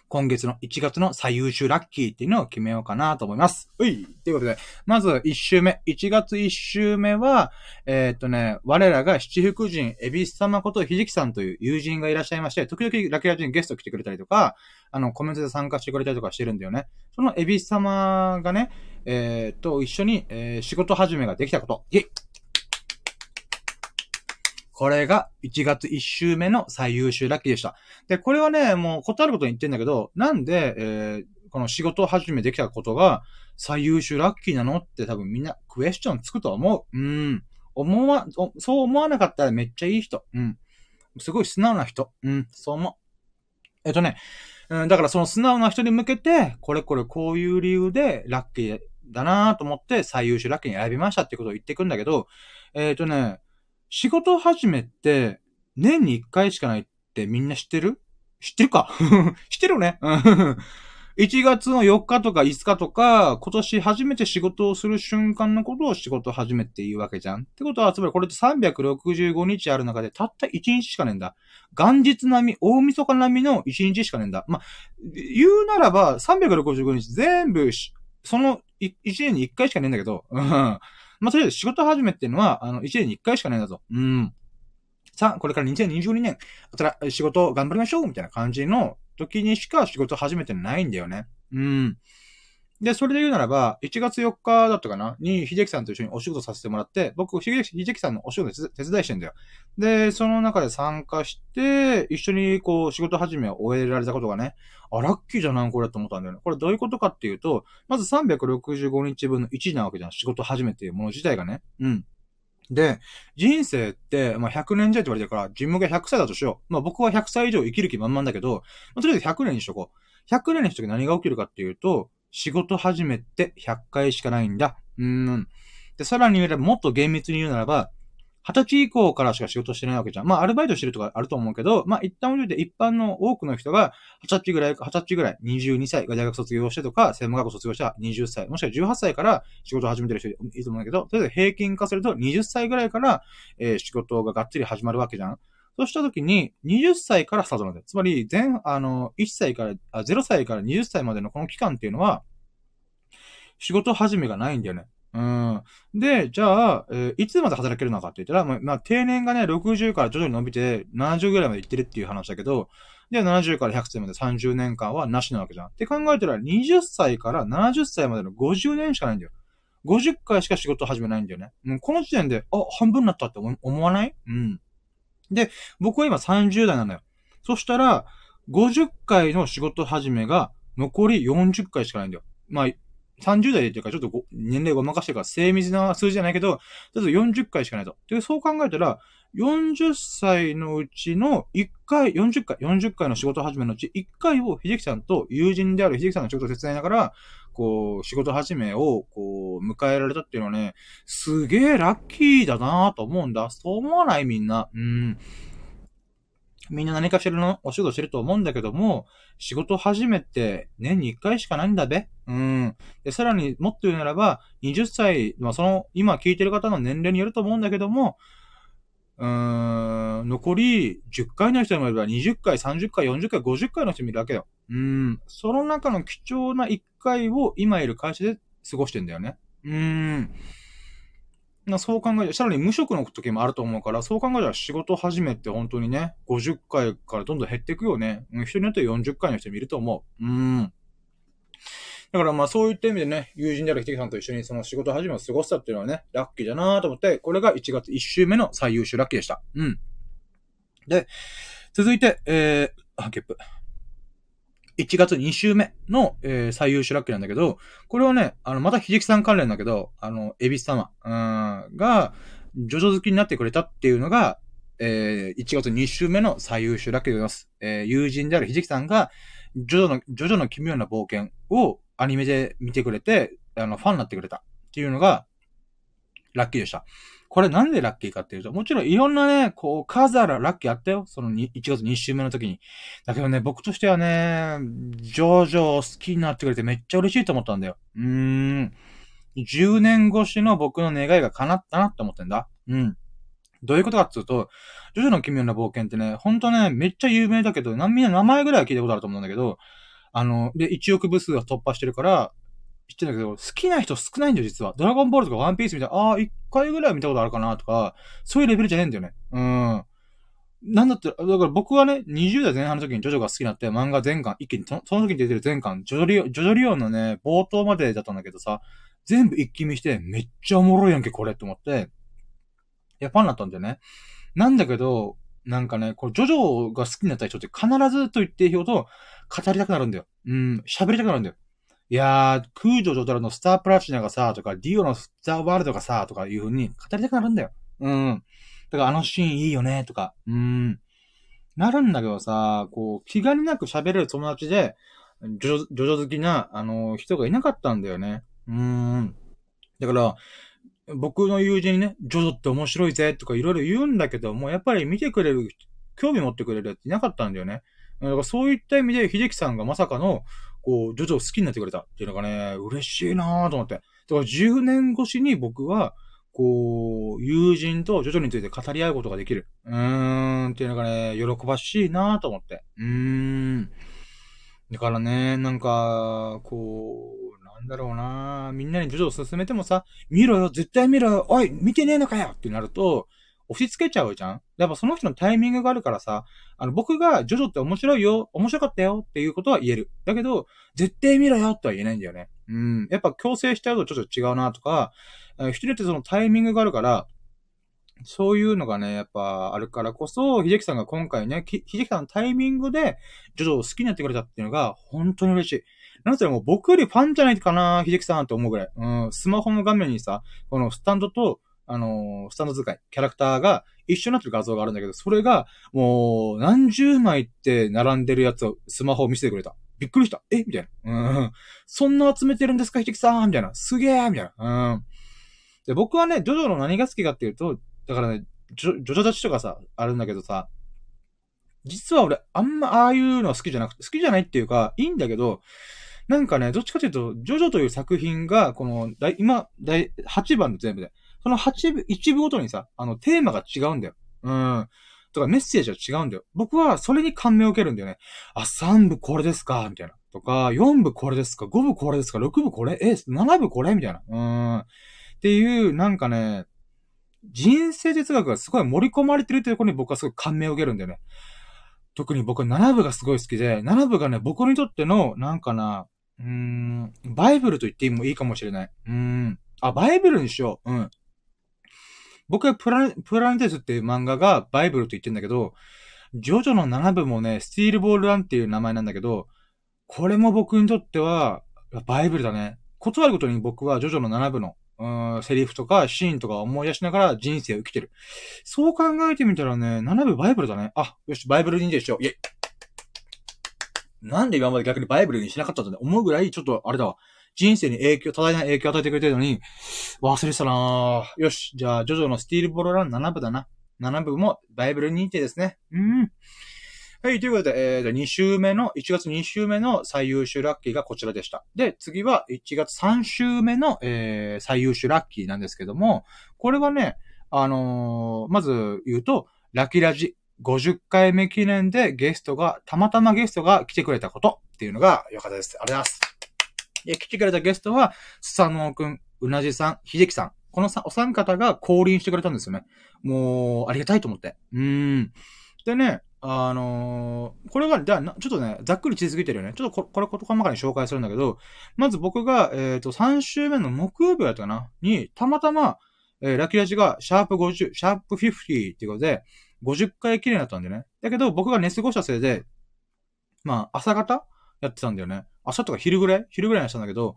今月の1月の最優秀ラッキーっていうのを決めようかなと思います。ういということで、まず1週目。1月1週目は、えー、っとね、我らが七福神、エビス様ことひじきさんという友人がいらっしゃいまして、時々ラキラジにゲスト来てくれたりとか、あの、コメントで参加してくれたりとかしてるんだよね。そのエビス様がね、えー、っと、一緒に、えー、仕事始めができたこと。イェイこれが1月1週目の最優秀ラッキーでした。で、これはね、もう断ることに言ってんだけど、なんで、えー、この仕事を始めできたことが最優秀ラッキーなのって多分みんなクエスチョンつくと思う。うん。思わ、そう思わなかったらめっちゃいい人。うん。すごい素直な人。うん。そう思う。えっとね、うん、だからその素直な人に向けて、これこれこういう理由でラッキーだなと思って最優秀ラッキーに選びましたってことを言ってくんだけど、えっ、ー、とね、仕事始めって、年に1回しかないってみんな知ってる？知ってるか？知ってるよね ?1 月の4日とか5日とか、今年初めて仕事をする瞬間のことを仕事始めって言うわけじゃん。ってことは、つまりこれって365日ある中でたった1日しかねえんだ。元日並み、大晦日並みの1日しかねえんだ。まあ、言うならば、365日全部、その1年に1回しかねえんだけど、まあ、とりあえず仕事始めっていうのは、あの、1年に1回しかないんだぞ。うん。さあ、これから2022年、あたら、仕事頑張りましょうみたいな感じの時にしか仕事始めてないんだよね。うん。で、それで言うならば、1月4日だったかな？に、秀樹さんと一緒にお仕事させてもらって、僕、秀樹さんのお仕事手伝いしてんだよ。で、その中で参加して、一緒にこう、仕事始めを終えられたことがね、あ、ラッキーじゃない？これと思ったんだよね。これどういうことかっていうと、まず365日分の1なわけじゃん。仕事始めっていうもの自体がね。うん。で、人生って、まあ、100年時代って言われてるから、自分が100歳だとしよう。まあ、僕は100歳以上生きる気満々だけど、まあ、とりあえず100年にしとこう。100年にしとき何が起きるかっていうと、仕事始めて100回しかないんだ。うん。で、さらに言えばもっと厳密に言うならば、二十歳以降からしか仕事してないわけじゃん。まあ、アルバイトしてるとかあると思うけど、まあ、一旦置いて一般の多くの人が、二十歳ぐらい、二十歳ぐらい、22歳が大学卒業してとか、専門学校卒業したら20歳、もしくは18歳から仕事を始めてる人いると思うんだけど、とりあえず平均化すると20歳ぐらいから、えー、仕事ががっつり始まるわけじゃん。そうしたときに、20歳からスタートなんだよ。つまり、全、あの、1歳から、あ、0歳から20歳までのこの期間っていうのは、仕事始めがないんだよね。うん。で、じゃあ、えー、いつまで働けるのかって言ったら、まあ、まあ、定年がね、60から徐々に伸びて、70ぐらいまで行ってるっていう話だけど、で、70から100歳まで30年間はなしなわけじゃん。って考えたら、20歳から70歳までの50年しかないんだよ。50回しか仕事始めないんだよね。もうこの時点で、あ、半分になったって思わない？うん。で、僕は今30代なのよ。そしたら、50回の仕事始めが残り40回しかないんだよ。まあ、30代でっていうか、ちょっと年齢ごまかしてるから、精密な数字じゃないけど、ちょっと40回しかないと。で、そう考えたら、40歳のうちの1回、40回、40回の仕事始めのうち1回を秀樹さんと友人である秀樹さんの仕事を手伝いながら、こう、仕事始めを、こう、迎えられたっていうのはね、すげえラッキーだなと思うんだ。そう思わないみんな。うん。みんな何かしらのお仕事してると思うんだけども、仕事始めて年に1回しかないんだべ。うん。で、さらにもっと言うならば、20歳、まあその、今聞いてる方の年齢によると思うんだけども、うーん、残り10回の人もいれば20回、30回、40回、50回の人もいるわけよ。うん。その中の貴重な1回を今いる会社で過ごしてんだよね。うん。なそう考えて、さらに無職の時もあると思うから、そう考えたら仕事始めて本当にね、50回からどんどん減っていくよね。人によっては40回の人もいると思う。うん。だからまあそういった意味でね、友人であるひてきさんと一緒にその仕事始めを過ごしたっていうのはね、ラッキーだなと思って、これが1月1週目の最優秀ラッキーでした。うん。で、続いて、えー、あ、ゲップ。1月2週目の、えー、最優秀ラッキーなんだけど、これはね、あの、またひじきさん関連だけど、あの、エビス様、うん、が、ジョジョ好きになってくれたっていうのが、えー、1月2週目の最優秀ラッキーでございます。えー、友人であるひじきさんが、ジョジョの、ジョジョの奇妙な冒険をアニメで見てくれて、あの、ファンになってくれたっていうのが、ラッキーでした。これなんでラッキーかっていうと、もちろんいろんなね、こう、数あるラッキーあったよ。その1月2週目の時に。だけどね、僕としてはね、ジョジョ好きになってくれてめっちゃ嬉しいと思ったんだよ。うーん。10年越しの僕の願いが叶ったなって思ってんだ。うん。どういうことかっていうと、ジョジョの奇妙な冒険ってね、ほんとね、めっちゃ有名だけど、みんな名前ぐらいは聞いたことあると思うんだけど、あの、で、1億部数が突破してるから、知ってんだけど、好きな人少ないんだよ、実は。ドラゴンボールとかワンピースみたいな、ああ、一回ぐらい見たことあるかなとか、そういうレベルじゃねえんだよね。うん。なんだって、だから僕はね、20代前半の時にジョジョが好きになって漫画全巻、一気にそ、その時に出てる全巻、ジョジョリオン、ジョジョリオンのね、冒頭までだったんだけどさ、全部一気見して、めっちゃおもろいやんけ、これって思って、いや、ファンになったんだよね。なんだけど、なんかね、これ、ジョジョが好きになった人って必ずと言っていいほど語りたくなるんだよ。うん、喋りたくなるんだよ。いやー、空女ジョタラのスタープラチナがさ、とか、ディオのスターワールドがさ、とかいう風に語りたくなるんだよ。うん。だからあのシーンいいよね、とか。うん。なるんだけどさ、こう、気兼ねなく喋れる友達で、ジョジョジョ好きな、あの、人がいなかったんだよね。うん。だから、僕の友人にね、ジョジョって面白いぜ、とかいろいろ言うんだけども、やっぱり見てくれる、興味持ってくれるやついなかったんだよね。だからそういった意味で、秀樹さんがまさかの、こう、ジョジョを好きになってくれたっていうのがね、嬉しいなぁと思って。だから10年越しに僕は、こう、友人とジョジョについて語り合うことができる。うーん、っていうのがね、喜ばしいなぁと思って。うーん。だからね、なんか、こう、なんだろうなみんなにジョジョを進めてもさ、見ろよ、絶対見ろよ、おい、見てねえのかよってなると、押し付けちゃうじゃん？やっぱその人のタイミングがあるからさ、あの、僕がジョジョって面白いよ、面白かったよっていうことは言える。だけど、絶対見ろよとは言えないんだよね。うん。やっぱ強制しちゃうとちょっと違うなとか、人によってそのタイミングがあるから、そういうのがね、やっぱあるからこそ、秀樹さんが今回ね、秀樹さんのタイミングで、ジョジョを好きになってくれたっていうのが、本当に嬉しい。なんせもう僕よりファンじゃないかな、秀樹さんって思うぐらい。うん、スマホの画面にさ、このスタンドと、あの、スタンド使い、キャラクターが一緒になってる画像があるんだけど、それが、もう、何十枚って並んでるやつをスマホを見せてくれた。びっくりした。え？みたいな。うん。そんな集めてるんですか、ひてきさんみたいな。すげえみたいな。うん。で、僕はね、ジョジョの何が好きかっていうと、だからね、ジョジョジョ立ちとかさ、あるんだけどさ、実は俺、あんまああいうのは好きじゃなくて、好きじゃないっていうか、いいんだけど、なんかね、どっちかというと、ジョジョという作品が、この、今、第8番の全部で。その8部、1部ごとにさ、あの、テーマが違うんだよ。うん。とか、メッセージは違うんだよ。僕は、それに感銘を受けるんだよね。あ、3部これですか？みたいな。とか、4部これですか ?5 部これですか ?6 部これ？え、7部これ？みたいな。うん。っていう、なんかね、人生哲学がすごい盛り込まれてるっていうところに僕はすごい感銘を受けるんだよね。特に僕は7部がすごい好きで、7部がね、僕にとっての、なんかな、うーん、バイブルと言ってもいいかもしれない。うーん。あ、バイブルにしよう。うん。僕はプラプラネテスっていう漫画がバイブルと言ってんだけど、ジョジョの7部もね、スティールボールランっていう名前なんだけど、これも僕にとっては、バイブルだね。断ることに僕はジョジョの7部の、うん、セリフとかシーンとか思い出しながら人生を生きてる。そう考えてみたらね、7部バイブルだね。あ、よし、バイブル認定しよう。イェイ。なんで今まで逆にバイブルにしなかったんだね思うぐらい、ちょっとあれだわ。人生に影響、多大な影響を与えてくれてるのに、忘れてたなよし、じゃあ、ジョジョのスティールボロラン7部だな。7部もバイブル認定ですね。うん。はい、ということで、えー、2週目の、1月2週目の最優秀ラッキーがこちらでした。で、次は1月3週目の、えー、最優秀ラッキーなんですけども、これはね、あのー、まず言うと、ラキラジ50回目記念でゲストが、たまたまゲストが来てくれたことっていうのが良かったです。ありがとうございます。で、来てくれたゲストは、スサノオくん、うなじさん、ひじきさん。このさお三方が降臨してくれたんですよね。もう、ありがたいと思って。うん。でね、あのー、これが、じゃあ、ちょっとね、ざっくり地図ぎてるよね。ちょっとここれ、ことかまかに紹介するんだけど、まず僕が、えっ、ー、と、3週目の木曜日だったかな？に、たまたま、えー、ラキラジが、シャープ50、シャープ50っていうことで、50回記念だったんだよね。だけど、僕が寝過ごしたせいで、まあ、朝方やってたんだよね。朝とか昼ぐらい？昼ぐらいにしたんだけど、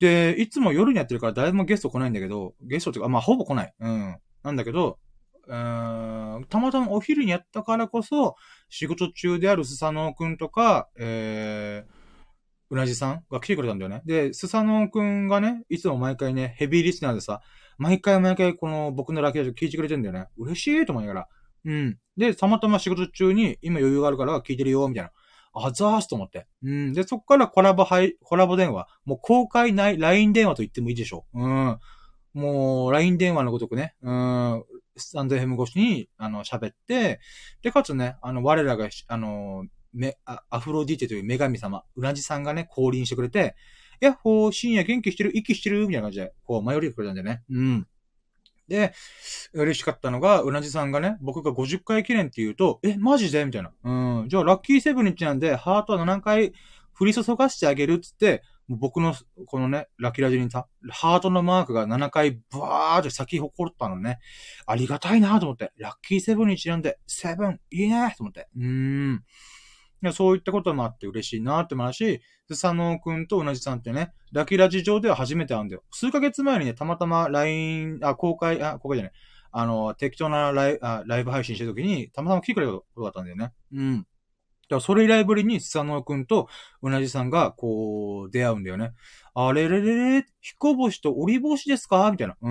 で、いつも夜にやってるから誰もゲスト来ないんだけど、ゲストっていうか、まあ、ほぼ来ない。うん。なんだけど、うーん、たまたまお昼にやったからこそ、仕事中であるスサノオくんとか、えー、うなじさんが来てくれたんだよね。で、スサノオくんがね、いつも毎回ね、ヘビーリスナーでさ、毎回毎回この僕のラッキーラジオ聞いてくれてんだよね。嬉しいと思いながら。うん。で、たまたま仕事中に今余裕があるから聞いてるよ、みたいな。あざーすと思って。うん。で、そっからコラボはい、コラボ電話。もう公開ない、LINE 電話と言ってもいいでしょう。うん。もう、LINE 電話のごとくね、うん。スタンド FM 越しに、あの、喋って、で、かつね、あの、我らが、あの、め、アフロディテという女神様、うなじさんがね、降臨してくれて、やっほー、深夜元気してる息してるみたいな感じで、こう、迷いてくれたんだよね。うん。で、嬉しかったのが、うなじさんがね、僕が50回記念って言うと、え、マジで？みたいな。うん。じゃあ、ラッキーセブンにちなんで、ハートは7回降り注がしてあげるっつって、僕の、このね、ラッキーラジにさ、ハートのマークが7回ブワーって咲き誇ったのね。ありがたいなと思って。ラッキーセブンにちなんで、セブン、いいねと思って。うーん。いや、そういったこともあって嬉しいなって思うし、スサノーくんと同じさんってね、ラキラジ上では初めて会うんだよ。数ヶ月前にね、たまたま LINE、あ、公開、あ、公開じゃない。あの、適当なライあライブ配信してる時に、たまたま来てくれたことがあったんだよね。うん。だからそれ以来ぶりに、スサノーくんとうなじさんが、こう、出会うんだよね。あれれれれ、彦星と折星ですか？みたいな。うー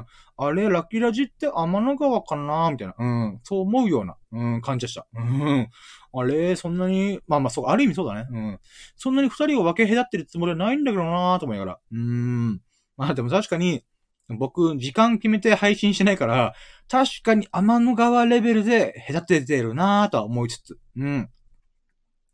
ん。あれ、ラッキラジって天の川かな？みたいな。うん。そう思うような、うん、感じでした。うん。あれ、そんなに、まあまあ、そう、ある意味そうだね。うん。そんなに二人を分け隔ってるつもりはないんだけどなーと思いながら。うーん。まあでも確かに、僕、時間決めて配信してないから、確かに天の川レベルで隔ててるなとは思いつつ。うん。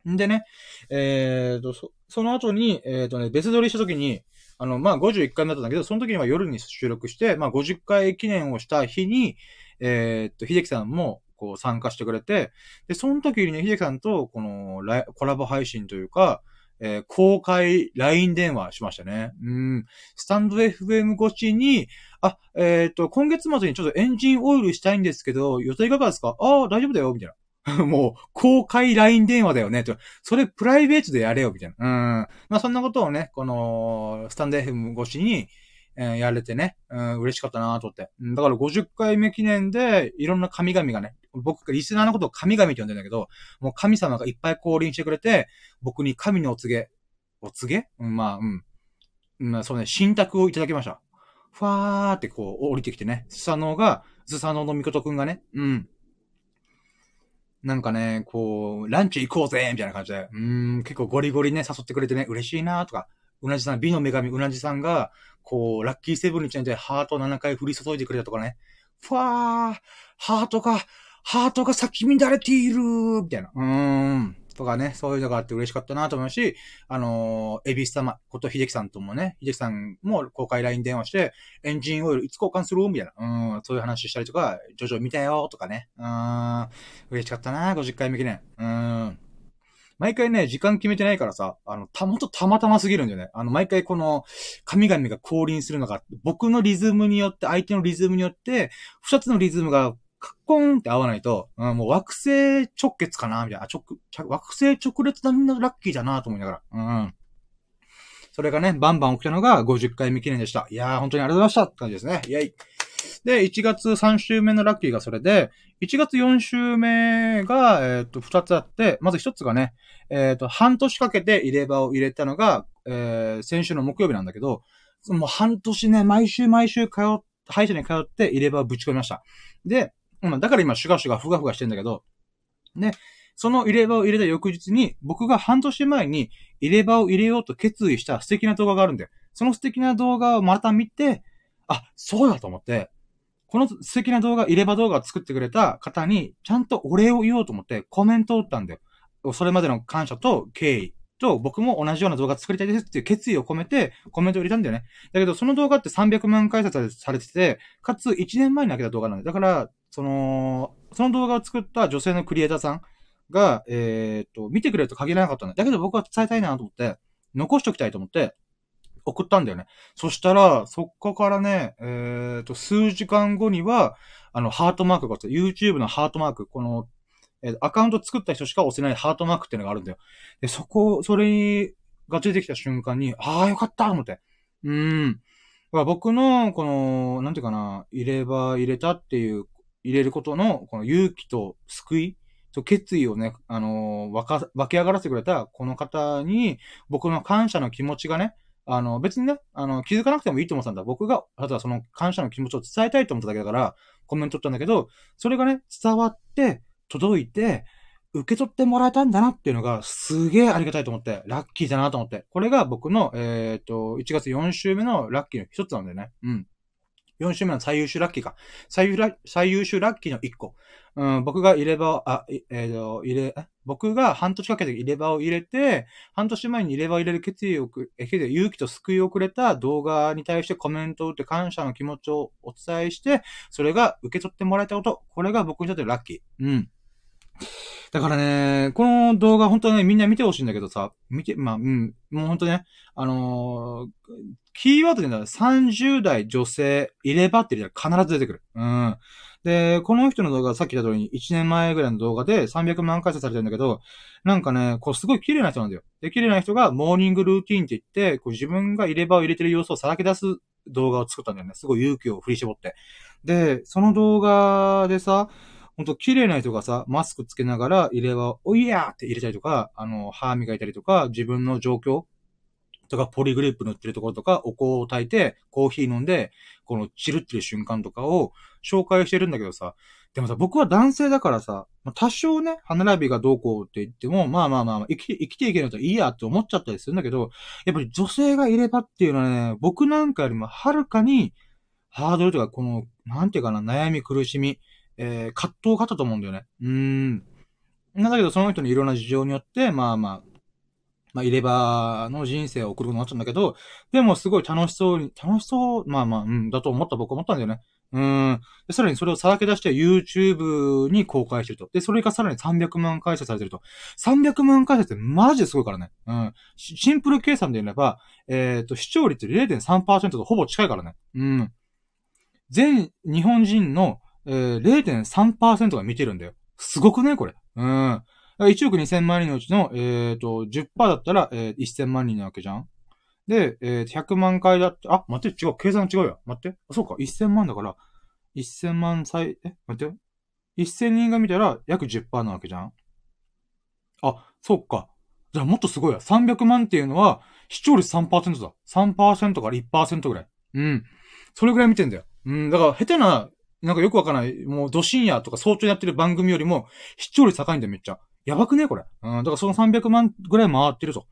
んでね、えーと、そ、その後に、えーとね、別撮りした時に、あの、まあ、51回目だったんだけど、その時には夜に収録して、まあ、50回記念をした日に、えー、っと、秀樹さんも、こう、参加してくれて、で、その時にね、秀樹さんと、この、コラボ配信というか、えー、公開 LINE 電話しましたね。うん。スタンド FM 越しに、あ、えっ、と、今月末にちょっとエンジンオイルしたいんですけど、予定いかがですか？ああ、大丈夫だよ、みたいな。もう、公開 LINE 電話だよね、と。それプライベートでやれよ、みたいな。うん。まあ、そんなことをね、この、スタンド FM 越しに、えー、やれてね、うん、嬉しかったなと思って。だから50回目記念で、いろんな神々がね、僕がリスナーのことを神々って呼んでんだけど、もう神様がいっぱい降臨してくれて、僕に神のお告げ、お告げ？うん、まあ、うん。まあ、そうね、信託をいただきました。ふわーってこう、降りてきてね、スサノオが、スサノオのミコトくんがね、うん。なんかね、こう、ランチ行こうぜみたいな感じで、うん、結構ゴリゴリね、誘ってくれてね、嬉しいなとか、うなじさん、美の女神うなじさんが、こう、ラッキーセブンにちなんでハート7回降り注いでくれたとかね、ふわー、ハートが、ハートが咲き乱れているみたいな。うーん。とかね、そういうのがあって嬉しかったなと思うし、あのー、エビス様こと秀樹さんともね、秀樹さんも公開 LINE 電話して、エンジンオイルいつ交換する？みたいな、うん、そういう話したりとか、ジョジョ見たよとかね、うん、嬉しかったな50回目記念。うん。毎回ね、時間決めてないからさ、あの、た、もとたまたますぎるんだよね。あの、毎回この、神々が降臨するのが、僕のリズムによって、相手のリズムによって、二つのリズムがカッコンって合わないと、うん、もう惑星直結かなみたいな。直、惑星直列だみんなラッキーだなと思いながら。うん。それがね、バンバン起きたのが50回目記念でした。いやー、本当にありがとうございましたって感じですね。イェイ。で、1月3週目のラッキーがそれで、1月4週目が、えっ、と、2つあって、まず1つがね、えっ、と、半年かけて入れ歯を入れたのが、えー、先週の木曜日なんだけど、もう半年ね、毎週毎週通、歯医者に通って入れ歯をぶち込みました。で、うん、だから今、シュガシュガふがふがしてんだけど、ね、その入れ歯を入れた翌日に、僕が半年前に入れ歯を入れようと決意した素敵な動画があるんだよ。その素敵な動画をまた見て、あ、そうだと思って、この素敵な動画、入れ歯動画を作ってくれた方に、ちゃんとお礼を言おうと思ってコメントを打ったんだよ。それまでの感謝と敬意と、僕も同じような動画作りたいですっていう決意を込めてコメントを入れたんだよね。だけど、その動画って300万回再生されてて、かつ1年前に開けた動画なんだよ。だから、その、その動画を作った女性のクリエイターさんが、えっ、と、見てくれると限らなかったんだ。だけど僕は伝えたいなと思って、残しておきたいと思って、送ったんだよね。そしたら、そこからね、えっ、と、数時間後には、あの、ハートマークがあって YouTube のハートマーク、この、えー、アカウント作った人しか押せないハートマークっていうのがあるんだよ。で、そこ、それが出てきた瞬間に、ああ、よかったと思って。うーん。僕の、この、なんていうかな、入れ歯入れたっていう、入れることの、この勇気と救いと決意をね、あのー、わか、湧き上がらせてくれたこの方に、僕の感謝の気持ちがね、あの、別にね、あの、気づかなくてもいいと思ったんだ。僕が、ただその感謝の気持ちを伝えたいと思っただけだから、コメント取ったんだけど、それがね、伝わって、届いて、受け取ってもらえたんだなっていうのが、すげえありがたいと思って、ラッキーだなと思って。これが僕の、えっ、ー、と、1月4週目のラッキーの一つなんだよね。うん。4週目の最優秀ラッキーか。最優最優秀ラッキーの1個。うん、僕が入れ歯を、あ、えっ、ー、と、入れ、僕が半年かけて入れ歯を入れて、半年前に入れ歯を入れる決意をく、え、勇気と救いをくれた動画に対してコメントを打って感謝の気持ちをお伝えして、それが受け取ってもらえたこと、これが僕にとってラッキー。うん。だからね、この動画本当はね、みんな見てほしいんだけどさ、見て、まあ、うん、もう本当ね、あのー、キーワードで言う30代女性、入れ歯って入れたら必ず出てくる。うん。で、この人の動画さっき言った通りに1年前ぐらいの動画で300万回再生されてるんだけど、なんかね、こうすごい綺麗な人なんだよ。で、綺麗な人がモーニングルーティーンって言って、こう自分が入れ歯を入れてる様子をさらけ出す動画を作ったんだよね。すごい勇気を振り絞って。で、その動画でさ、ほんと綺麗な人がさ、マスクつけながら入れ歯を、おいやーって入れたりとか、あの、歯磨いたりとか、自分の状況とか、ポリグリップ塗ってるところとか、お香を炊いて、コーヒー飲んで、このチルってる瞬間とかを紹介してるんだけどさ、でもさ、僕は男性だからさ、多少ね、歯並びがどうこうって言っても、まあまあまあ、生きて、生きていけるといいやって思っちゃったりするんだけど、やっぱり女性がいればっていうのはね、僕なんかよりもはるかに、ハードルとか、この、なんていうかな、悩み苦しみ、えー、葛藤があったと思うんだよね。うーん。なんだけど、その人のいろんな事情によって、まあまあ、まあ、入れ歯の人生を送ることになっちゃうんだけど、でもすごい楽しそうに、楽しそう、まあまあ、うん、だと思った僕は思ったんだよね。うん。で、さらにそれをさらけ出して YouTube に公開してると。で、それがさらに300万回再生されてると。300万回再生ってマジですごいからね。うん。シンプル計算で言えば、えっ、ー、と、視聴率0.3%とほぼ近いからね。うん。全日本人のえー、0.3%が見てるんだよ。すごくねこれ。うん。1億2000万人のうちの、えっ、ー、と、10%だったら、えー、1000万人なわけじゃん。で、えー、100万回だって、あ、待って、違う、計算違うよ。待って。あ、そうか、1000万だから、1000万歳、え、待って。1000人が見たら約10%なわけじゃん。あ、そうか。じゃあもっとすごいや。300万っていうのは、視聴率3%だ。3%から1%ぐらい。うん。それぐらい見てんだよ。うん。だから、下手ななんかよくわからない、もう、ど深夜とか早朝やってる番組よりも、視聴率高いんだよ、めっちゃ。やばくねこれ。うん、だからその300万ぐらい回ってるぞ。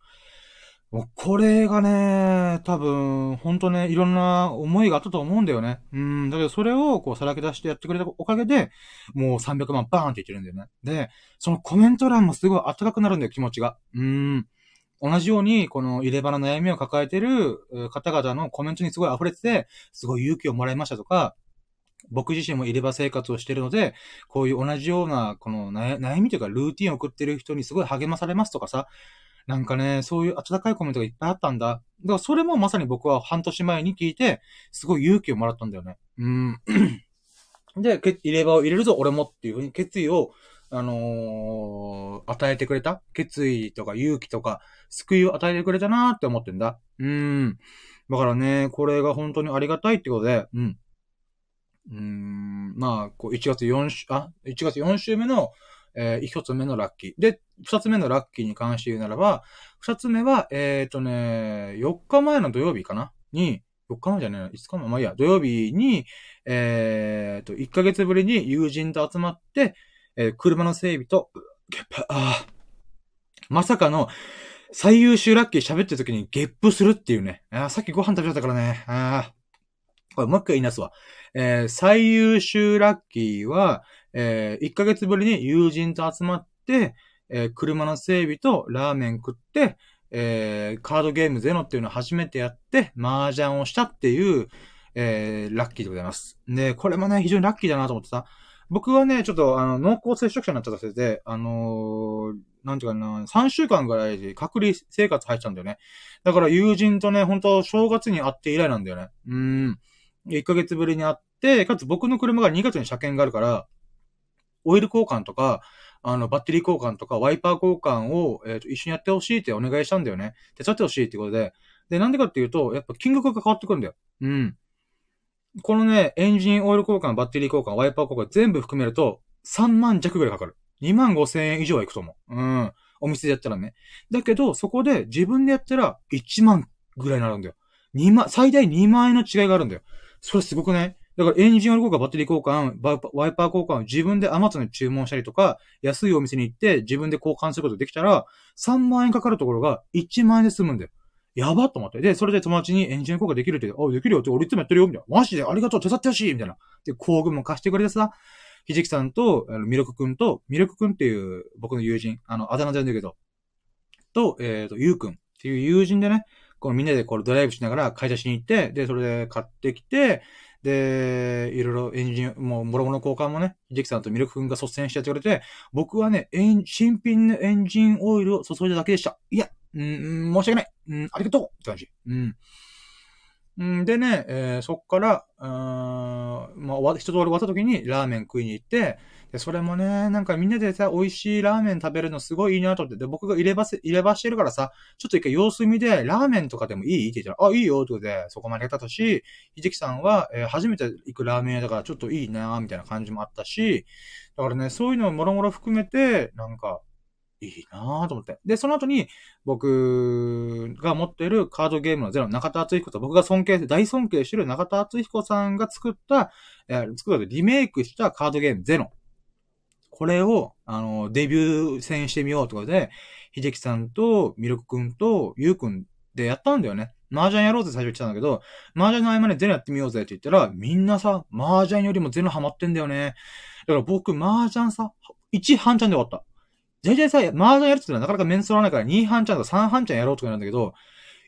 もうこれがね、多分、ほんとね、いろんな思いがあったと思うんだよね。うん、だけどそれをこうさらけ出してやってくれたおかげで、もう300万バーンって言ってるんだよね。で、そのコメント欄もすごい暖かくなるんだよ、気持ちが。うん。同じように、この入れ歯の悩みを抱えてる方々のコメントにすごい溢れてて、すごい勇気をもらいましたとか、僕自身も入れ歯生活をしているので、こういう同じような、この悩みというかルーティンを送ってる人にすごい励まされますとかさ、なんかね、そういう温かいコメントがいっぱいあったんだ。だからそれもまさに僕は半年前に聞いて、すごい勇気をもらったんだよね。うん。で、入れ歯を入れるぞ、俺もっていうふうに決意を、あのー、与えてくれた決意とか勇気とか、救いを与えてくれたなーって思ってんだ。うん。だからね、これが本当にありがたいってことで、うん。うん、まあ、こう、1月4週、あ、1月4週目の、えー、1つ目のラッキー。で、2つ目のラッキーに関して言うならば、2つ目は、えっ、ー、とね、4日前の土曜日かな？に、4日前じゃねえな、5日前、まあいいや、土曜日に、えっ、ー、と、1ヶ月ぶりに友人と集まって、えー、車の整備と、ゲップ、ああ。まさかの、最優秀ラッキー喋ってる時にゲップするっていうね。あさっきご飯食べちゃったからね。あこれもう一回言いなすわ。えー、最優秀ラッキーは、えー、1ヶ月ぶりに友人と集まって、えー、車の整備とラーメン食って、えー、カードゲームゼノっていうのを初めてやって、麻雀をしたっていう、えー、ラッキーでございます。で、これもね、非常にラッキーだなと思ってさ、僕はね、ちょっと、あの、濃厚接触者になっちゃったせいで、あのー、なんていうかな、3週間ぐらいで隔離生活入っちゃうんだよね。だから友人とね、本当正月に会って以来なんだよね。うん。1ヶ月ぶりに会って、かつ僕の車が2月に車検があるから、オイル交換とか、あの、バッテリー交換とか、ワイパー交換を、えー、と一緒にやってほしいってお願いしたんだよね。手伝ってほしいってことで。で、なんでかっていうと、やっぱ金額が変わってくるんだよ。うん。このね、エンジンオイル交換、バッテリー交換、ワイパー交換全部含めると、3万弱ぐらいかかる。2万5千円以上はいくと思う。うん。お店でやったらね。だけど、そこで自分でやったら1万ぐらいになるんだよ。2万、最大2万円の違いがあるんだよ。それすごくね？だからエンジンオイル交換、バッテリー交換、ワイパー交換を自分でアマゾンで注文したりとか、安いお店に行って自分で交換することできたら、3万円かかるところが1万円で済むんだよ。やばと思って。で、それで友達にエンジン交換できるって、あ、できるよって、俺いつもやってるよみたいな。マジでありがとう手伝ってほしいみたいな。で、工具も貸してくれてさ、ひじきさんと、あの、ミルクくんと、ミルクくんっていう僕の友人、あの、あだ名でんだけど、と、えっ、ー、と、ゆうくんっていう友人でね、このみんなでこれドライブしながら会社しに行って、で、それで買ってきて、で、いろいろエンジン、もう、もろもろ交換もね、ジキさんとミルク君が率先してやってくれて、僕はね、新品のエンジンオイルを注いだだけでした。いや、うん、申し訳ない。うん、ありがとうって感じ。うん。んでね、えー、そっから、まあ、一通り終わった時にラーメン食いに行って、で、それもね、なんかみんなでさ、美味しいラーメン食べるのすごいいいなと思って、で、僕が入ればせ、入ればしてるからさ、ちょっと一回様子見で、ラーメンとかでもいいって言ったら、あ、いいよってことで、そこまでやったとし、ひじきさんは、えー、初めて行くラーメン屋だからちょっといいなみたいな感じもあったし、だからね、そういうのもろもろ含めて、なんか、いいなぁと思って。で、その後に、僕が持ってるカードゲームのゼロ、中田敦彦と僕が尊敬、大尊敬してる中田敦彦さんが作った、えー、作ったリメイクしたカードゲームゼロ。これを、あの、デビュー戦してみようとかで、ひじきさんと、ミルクくんと、ゆうくんでやったんだよね。麻雀やろうぜ最初言ってたんだけど、麻雀の合間にゼロやってみようぜって言ったら、みんなさ、麻雀よりもゼロハマってんだよね。だから僕、麻雀さ、1半チャンで終わった。大体さ、麻雀やるってのはなかなか面相らないから2半チャンとか3半チャンやろうとかなんだけど、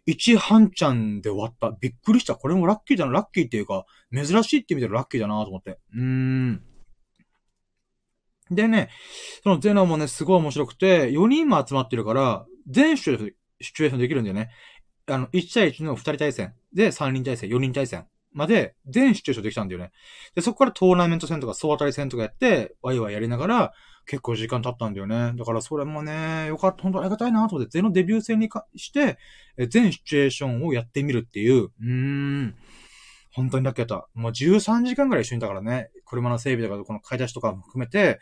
1半チャンで終わった。びっくりした。これもラッキーだな、ラッキーっていうか、珍しいって意味でラッキーだなと思って。うーん。でね、そのゼノもね、すごい面白くて、4人も集まってるから、全シチュエーションできるんだよね。あの、1対1の2人対戦、で、3人対戦、4人対戦まで、全シチュエーションできたんだよね。で、そこからトーナメント戦とか総当たり戦とかやって、ワイワイやりながら、結構時間経ったんだよね。だからそれもね、よかった、本当ありがたいなと思って、ゼノデビュー戦にかして、全シチュエーションをやってみるっていう、うーん。本当にラッキーだった。もう13時間ぐらい一緒にいたからね。車の整備とか、この買い出しとかも含めて、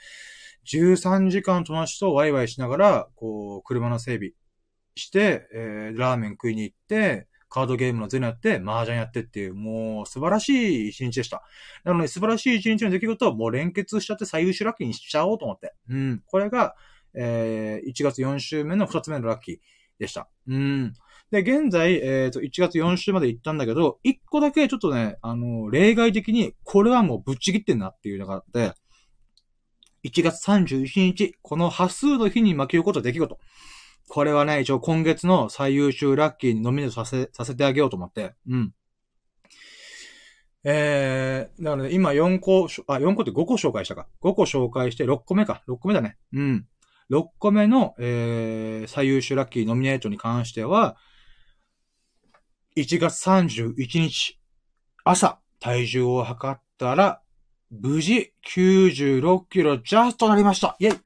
13時間友達とワイワイしながら、こう、車の整備して、えー、ラーメン食いに行って、カードゲームのゼノやって、麻雀やってっていう、もう素晴らしい一日でした。なので素晴らしい一日の出来事をもう連結しちゃって最優秀ラッキーにしちゃおうと思って。うん。これが、えー、1月4週目の2つ目のラッキーでした。うん。で、現在、えっ、ー、と、1月4週まで行ったんだけど、1個だけちょっとね、あの、例外的に、これはもうぶっちぎってんなっていうのがあって、1月31日、この端数の日に巻き起こった出来事。これはね、一応今月の最優秀ラッキーにノミネートさせ、させてあげようと思って、うん。えー、だからね、今4個、あ、4個って5個紹介したか。5個紹介して6個目か。6個目だね。うん。6個目の、えー、最優秀ラッキーノミネートに関しては、1月31日、朝、体重を測ったら、無事96キロジャストなりました。イェイ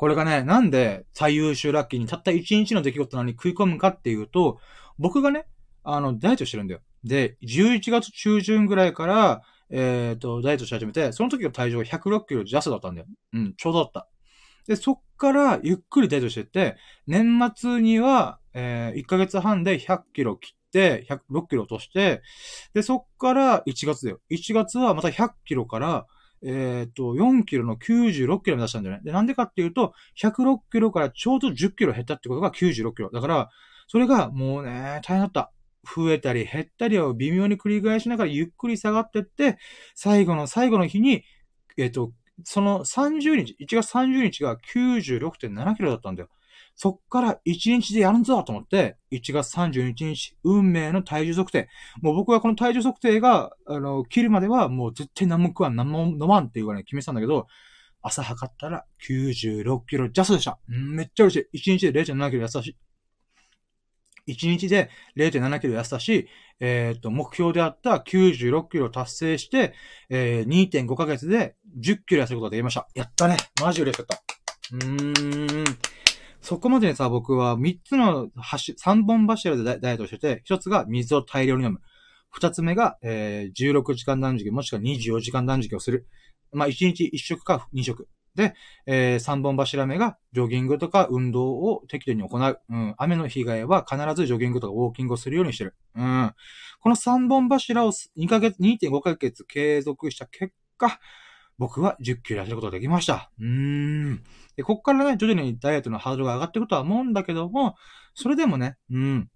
これがね、なんで最優秀ラッキーにたった1日の出来事なのに食い込むかっていうと、僕がね、あの、ダイエットしてるんだよ。で、11月中旬ぐらいから、えっ、ー、と、ダイエットし始めて、その時の体重が106キロジャスだったんだよ。うん、ちょうどだった。で、そっからゆっくりダイエットしてって、年末には、えー、1ヶ月半で100キロ切って、106キロ落として、で、そっから1月だよ。1月はまた100キロから、えっ、と、4キロの96キロ目指したんだよね。で、なんでかっていうと、106キロからちょうど10キロ減ったってことが96キロ。だから、それがもうね、大変だった。増えたり減ったりを微妙に繰り返しながらゆっくり下がってって、最後の最後の日に、えっ、と、その30日、1月30日が96.7キロだったんだよ。そっから1日でやるんぞと思って、1月31日、運命の体重測定。もう僕はこの体重測定が、あの、切るまではもう絶対何も食わん、何も飲まんっていうかね、決めてたんだけど、朝測ったら96キロジャストでした。めっちゃ嬉しい。1日で0.7キロ痩せたし、1日で0.7キロ痩せたし、えっ、ー、と、目標であった96キロ達成して、えー、2.5ヶ月で10キロ痩せることができました。やったね。マジ嬉しかった。うーん。そこまでさ、僕は3つの橋、3本柱でダイエットしてて、1つが水を大量に飲む。2つ目が、えー、16時間断食、もしくは24時間断食をする。まあ、1日1食か2食。で、えー、3本柱目が、ジョギングとか運動を適度に行う。うん。雨の被害は必ずジョギングとかウォーキングをするようにしてる。うん。この3本柱を2ヶ月、2.5ヶ月継続した結果、僕は10キロ痩せることができました。うーん。で、こっからね、徐々にダイエットのハードルが上がっていくとは思うんだけども、それでもね、うん。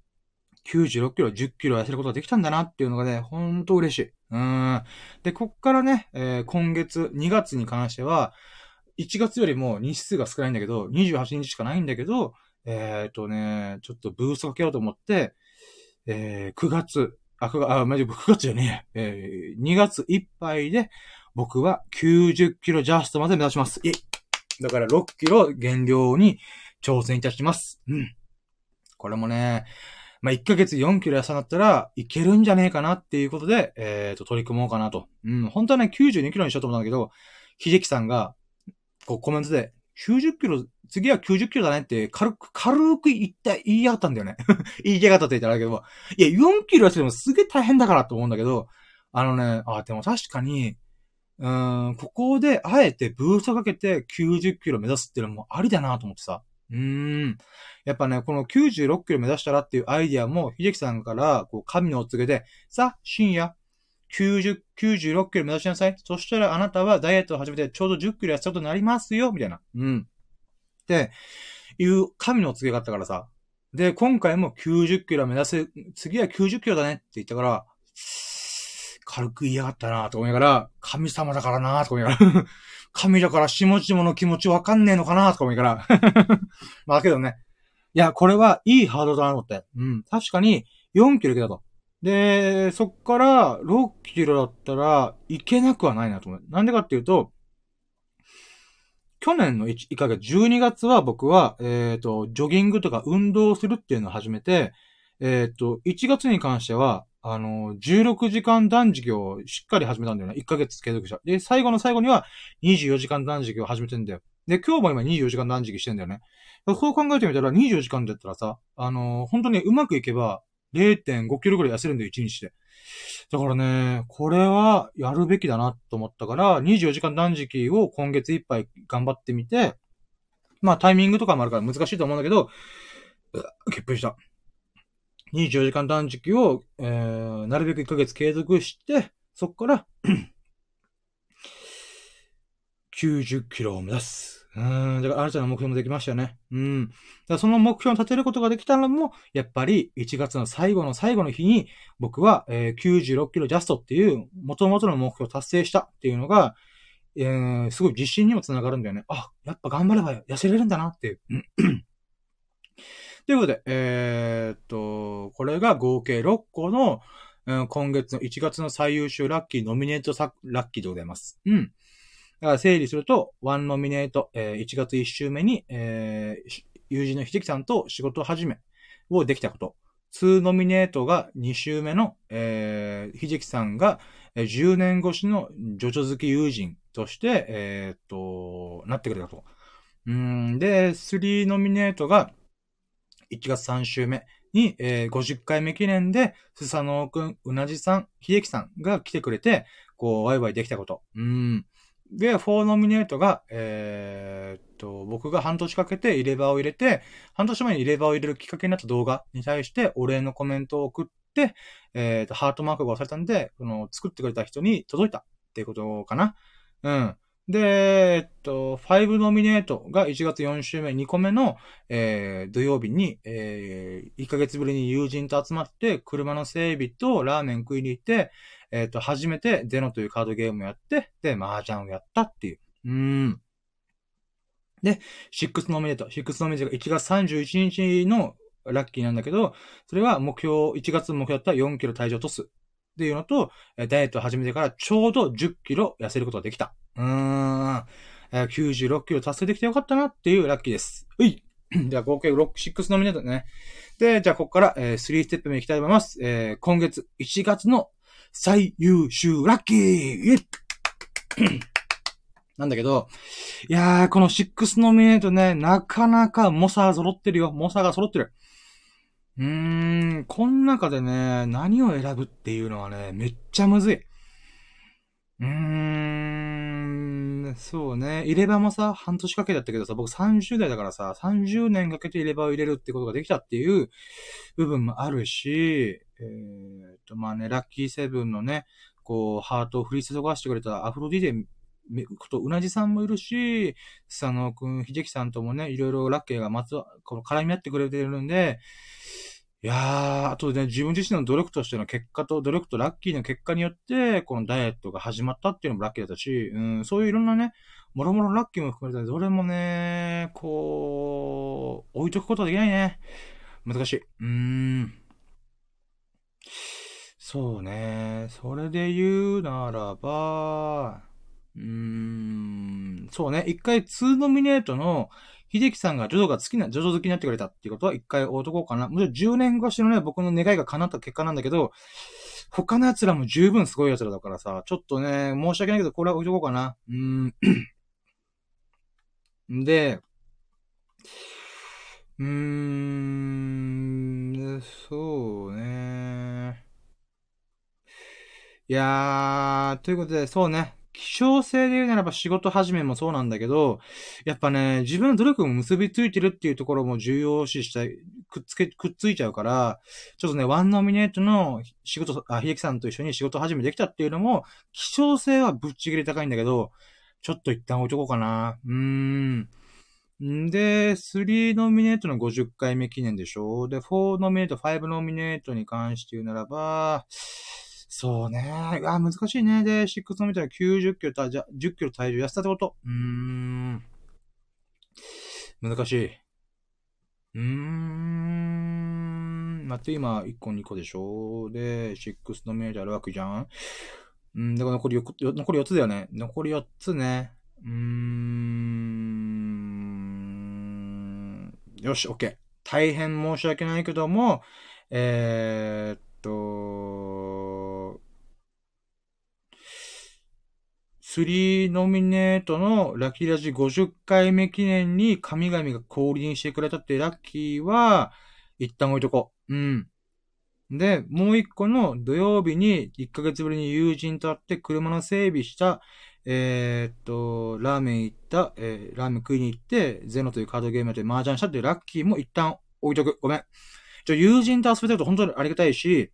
96キロ、10キロ痩せることができたんだなっていうのがね、ほんと嬉しい。うん。で、こっからね、えー、今月、2月に関しては、1月よりも日数が少ないんだけど、28日しかないんだけど、えっ、ー、とね、ちょっとブーストかけようと思って、えー、9月、あ、9月、あ、まじ、9月じゃねえ、えー、2月いっぱいで、僕は90キロジャストまで目指します。えだから6キロ減量に挑戦いたします。うん。これもね、まあ、1ヶ月4キロ痩せなったらいけるんじゃねえかなっていうことで、えっ、ー、と、取り組もうかなと。うん。本当はね、92キロにしようと思ったんだけど、秀樹さんが、こうコメントで、90キロ、次は90キロだねって軽く、軽く言った、言いやがったんだよね。言いやがったって言ったらあるけど、いや、4キロ痩せてもすげえ大変だからと思うんだけど、あのね、あ、でも確かに、ここで、あえてブーストかけて90キロ目指すっていうのもありだなと思ってさ。うん。やっぱね、この96キロ目指したらっていうアイディアも、秀樹さんから、こう、神のお告げで、さ、深夜、90、96キロ目指しなさい。そしたらあなたはダイエットを始めてちょうど10キロ痩せたことになりますよ、みたいな。うん。っていう神のお告げがあったからさ。で、今回も90キロ目指す、次は90キロだねって言ったから、軽く言いやがったなと思いながら、神様だからなと思いながら、神だから下々の気持ちわかんねえのかなとか思いながら、まあけどね。いや、これはいいハードだなと思って。うん。確かに4キロいけたと。で、そっから6キロだったらいけなくはないなと思う。なんでかっていうと、去年の 1, 1ヶ月、12月は僕は、えっ、ー、と、ジョギングとか運動するっていうのを始めて、えっ、ー、と、1月に関しては、あの、16時間断食をしっかり始めたんだよね。1ヶ月継続した。で、最後の最後には24時間断食を始めてんだよ。で、今日も今24時間断食してんだよね。そう考えてみたら24時間だったらさ、あの本当にうまくいけば0.5キロぐらい痩せるんだよ、1日で。だからね、これはやるべきだなと思ったから、24時間断食を今月いっぱい頑張ってみて、まあタイミングとかもあるから難しいと思うんだけど、結封した。24時間断食を、えー、なるべく1ヶ月継続して、そこから 90キロを目指す。うん。だから新たな目標もできましたよね。うん。だからその目標を立てることができたのも、やっぱり1月の最後の最後の日に、僕は、えー、96キロジャストっていう、元々の目標を達成したっていうのが、えー、すごい自信にもつながるんだよね。あ、やっぱ頑張れば痩せれるんだなっていう。ということで、えー、っと、これが合計6個の、うん、今月の1月の最優秀ラッキーノミネートラッキーでございます。うん。だから整理すると、1ノミネート、えー、1月1週目に、えー、友人の秀樹さんと仕事始めをできたこと。2ノミネートが2週目の、えー、秀樹さんが、10年越しのジョジョ好き友人として、えー、っと、なってくれたと。うんで、3ノミネートが、1月3週目に、えー、50回目記念で、スサノオくん、うなじさん、秀樹さんが来てくれて、こう、ワイワイできたこと。うん。で、4ノミネートが、えー、っと、僕が半年かけて入れ歯を入れて、半年前に入れ歯を入れるきっかけになった動画に対してお礼のコメントを送って、えー、っと、ハートマークが押されたんで、この、作ってくれた人に届いたっていうことかな。うん。で、えっと、5ノミネートが1月4週目、2個目の、えー、土曜日に、えー、1ヶ月ぶりに友人と集まって、車の整備とラーメン食いに行って、えっと、初めてゼノというカードゲームをやって、で、麻雀をやったっていう。うーん。で、6ノミネート。6ノミネートが1月31日のラッキーなんだけど、それは目標、1月目標だったら4キロ体重を落とす。っていうのと、ダイエットを始めてからちょうど10キロ痩せることができた。うーん。え96キロ達成できてよかったなっていうラッキーです。うい じゃあ合計6、6ノミネートね。で、じゃあここから、えー、3ステップ目いきたいと思います。えー今月1月の最優秀ラッキー なんだけど、いやー、この6ノミネートね、なかなか猛者揃ってるよ。猛者が揃ってる。うーん、この中でね、何を選ぶっていうのはね、めっちゃむずい。うーん、そうね。入れ歯もさ、半年かけだったけどさ、僕30代だからさ、30年かけて入れ歯を入れるってことができたっていう部分もあるし、えーっと、まあね、ラッキーセブンのね、こう、ハートを振り注がしてくれたアフロディで、めこと、うなじさんもいるし、佐野くん、秀樹さんともね、いろいろラッキーがまつわ、この絡み合ってくれてるんで、いやー、あとね、自分自身の努力としての結果と、努力とラッキーの結果によって、このダイエットが始まったっていうのもラッキーだったし、うん、そういういろんなね、もろもろラッキーも含めて、どれもね、こう、置いとくことはできないね。難しい。うーん。そうね。それで言うならば、うーん、そうね。一回2ノミネートの、秀樹さんがジョジョが好きな、ジョジョ好きになってくれたっていうことは一回置いとこうかな。もちろん10年越しのね、僕の願いが叶った結果なんだけど、他の奴らも十分すごい奴らだからさ、ちょっとね、申し訳ないけど、これは置いとこうかな。うーん。で、うーん、そうね。いやー、ということで、そうね。希少性で言うならば仕事始めもそうなんだけど、やっぱね、自分の努力も結びついてるっていうところも重要視したい、くっつけ、くっついちゃうから、ちょっとね、ワンノミネートの仕事、あ、秀樹さんと一緒に仕事始めできたっていうのも、希少性はぶっちぎり高いんだけど、ちょっと一旦置いとこうかな。うーん。んで、3ノミネートの50回目記念でしょ？で、4ノミネート、5ノミネートに関して言うならば、そうね。あ、難しいね。で、6ノミネートの90キロ体、じゃ、10キロ体重痩せたってこと。うーん。難しい。うーん。待って、今、1個2個でしょで、6ノミネートあるわけじゃんうん、だから残りよ残り4つだよね。残り4つね。うーん。よし、OK。大変申し訳ないけども、えー、っと、3ノミネートのラッキーラジ50回目記念に神々が降臨してくれたってラッキーは、一旦置いとこう。うん。で、もう一個の土曜日に1ヶ月ぶりに友人と会って車の整備した、えーっと、ラーメン行った、えーラーメン食いに行って、ゼノというカードゲームで麻雀したってラッキーも一旦置いとく。ごめん。ちょ、友人と遊べてると本当にありがたいし、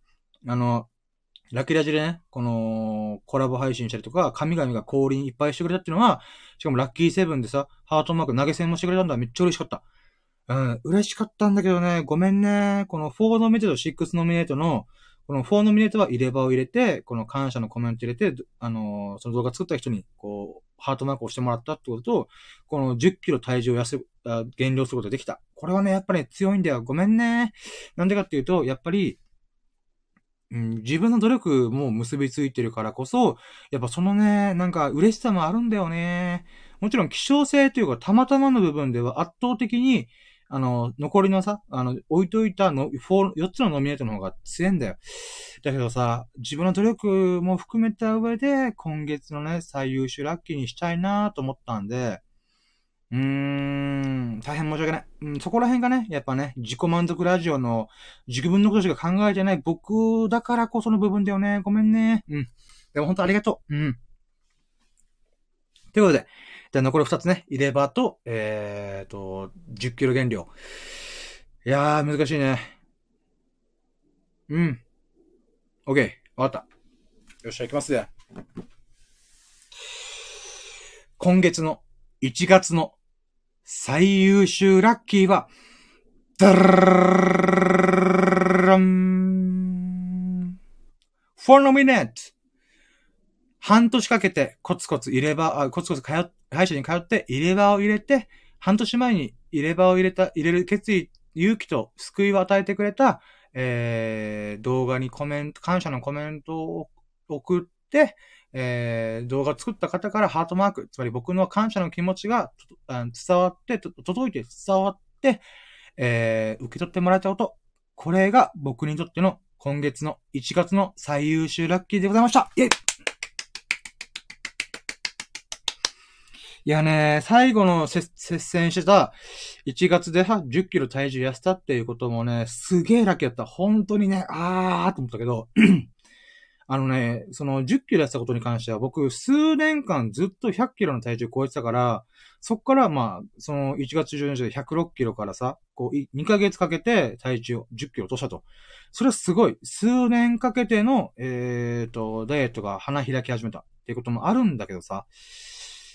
あの、ラキラジでね、この、コラボ配信したりとか、神々が降臨いっぱいしてくれたっていうのは、しかもラッキーセブンでさ、ハートマーク投げ銭もしてくれたんだ。めっちゃ嬉しかった。うん、嬉しかったんだけどね、ごめんね。この4ノミネートと6ノミネートの、この4ノミネートは入れ歯を入れて、この感謝のコメント入れて、あのーその動画作った人に、こう、ハートマークをしてもらったってことと、この10キロ体重を痩せ、減量することができた。これはね、やっぱり、強いんだよ。ごめんね。なんでかっていうと、やっぱり、うん、自分の努力も結びついてるからこそ、やっぱそのね、なんか嬉しさもあるんだよね。もちろん希少性というか、たまたまの部分では圧倒的に、あの、残りのさ、あの、置いといたの、4、4つのノミネートの方が強いんだよ。だけどさ、自分の努力も含めた上で、今月のね、最優秀ラッキーにしたいなと思ったんで、うーん、大変申し訳ない。うん、そこら辺がね、やっぱね、自己満足ラジオの自分のことしか考えてない僕だからこその部分だよね。ごめんね。うん。でも本当ありがとう。うん。ということで、じゃあ残り2つね、入れ歯と、えーと、10キロ減量。いやー、難しいね。うん。OK。わかった。よっしゃ、行きますね。今月の1月の最優秀ラッキーは、ダラン for nominate 半年かけてコツコツ入れ歯、コツコツ通っ、歯医者に通って入れ歯を入れて、半年前に入れ歯を入れた、入れる決意、勇気と救いを与えてくれた、えー、動画にコメント、感謝のコメントを送って、えー、動画作った方からハートマーク、つまり僕の感謝の気持ちが伝わって、届いて伝わって、えー、受け取ってもらえたこと。これが僕にとっての今月の1月の最優秀ラッキーでございました。イェイいやね、最後の接戦してた1月でさ、10キロ体重痩せたっていうこともね、すげえラッキーだった。本当にね、あーと思ったけど、あのね、その10キロ痩せたことに関しては僕数年間ずっと100キロの体重超えてたから、そっからまあ、その1月中旬で106キロからさ、こう2ヶ月かけて体重を10キロ落としたと。それはすごい。数年かけての、えっ、ー、と、ダイエットが花開き始めたっていうこともあるんだけどさ、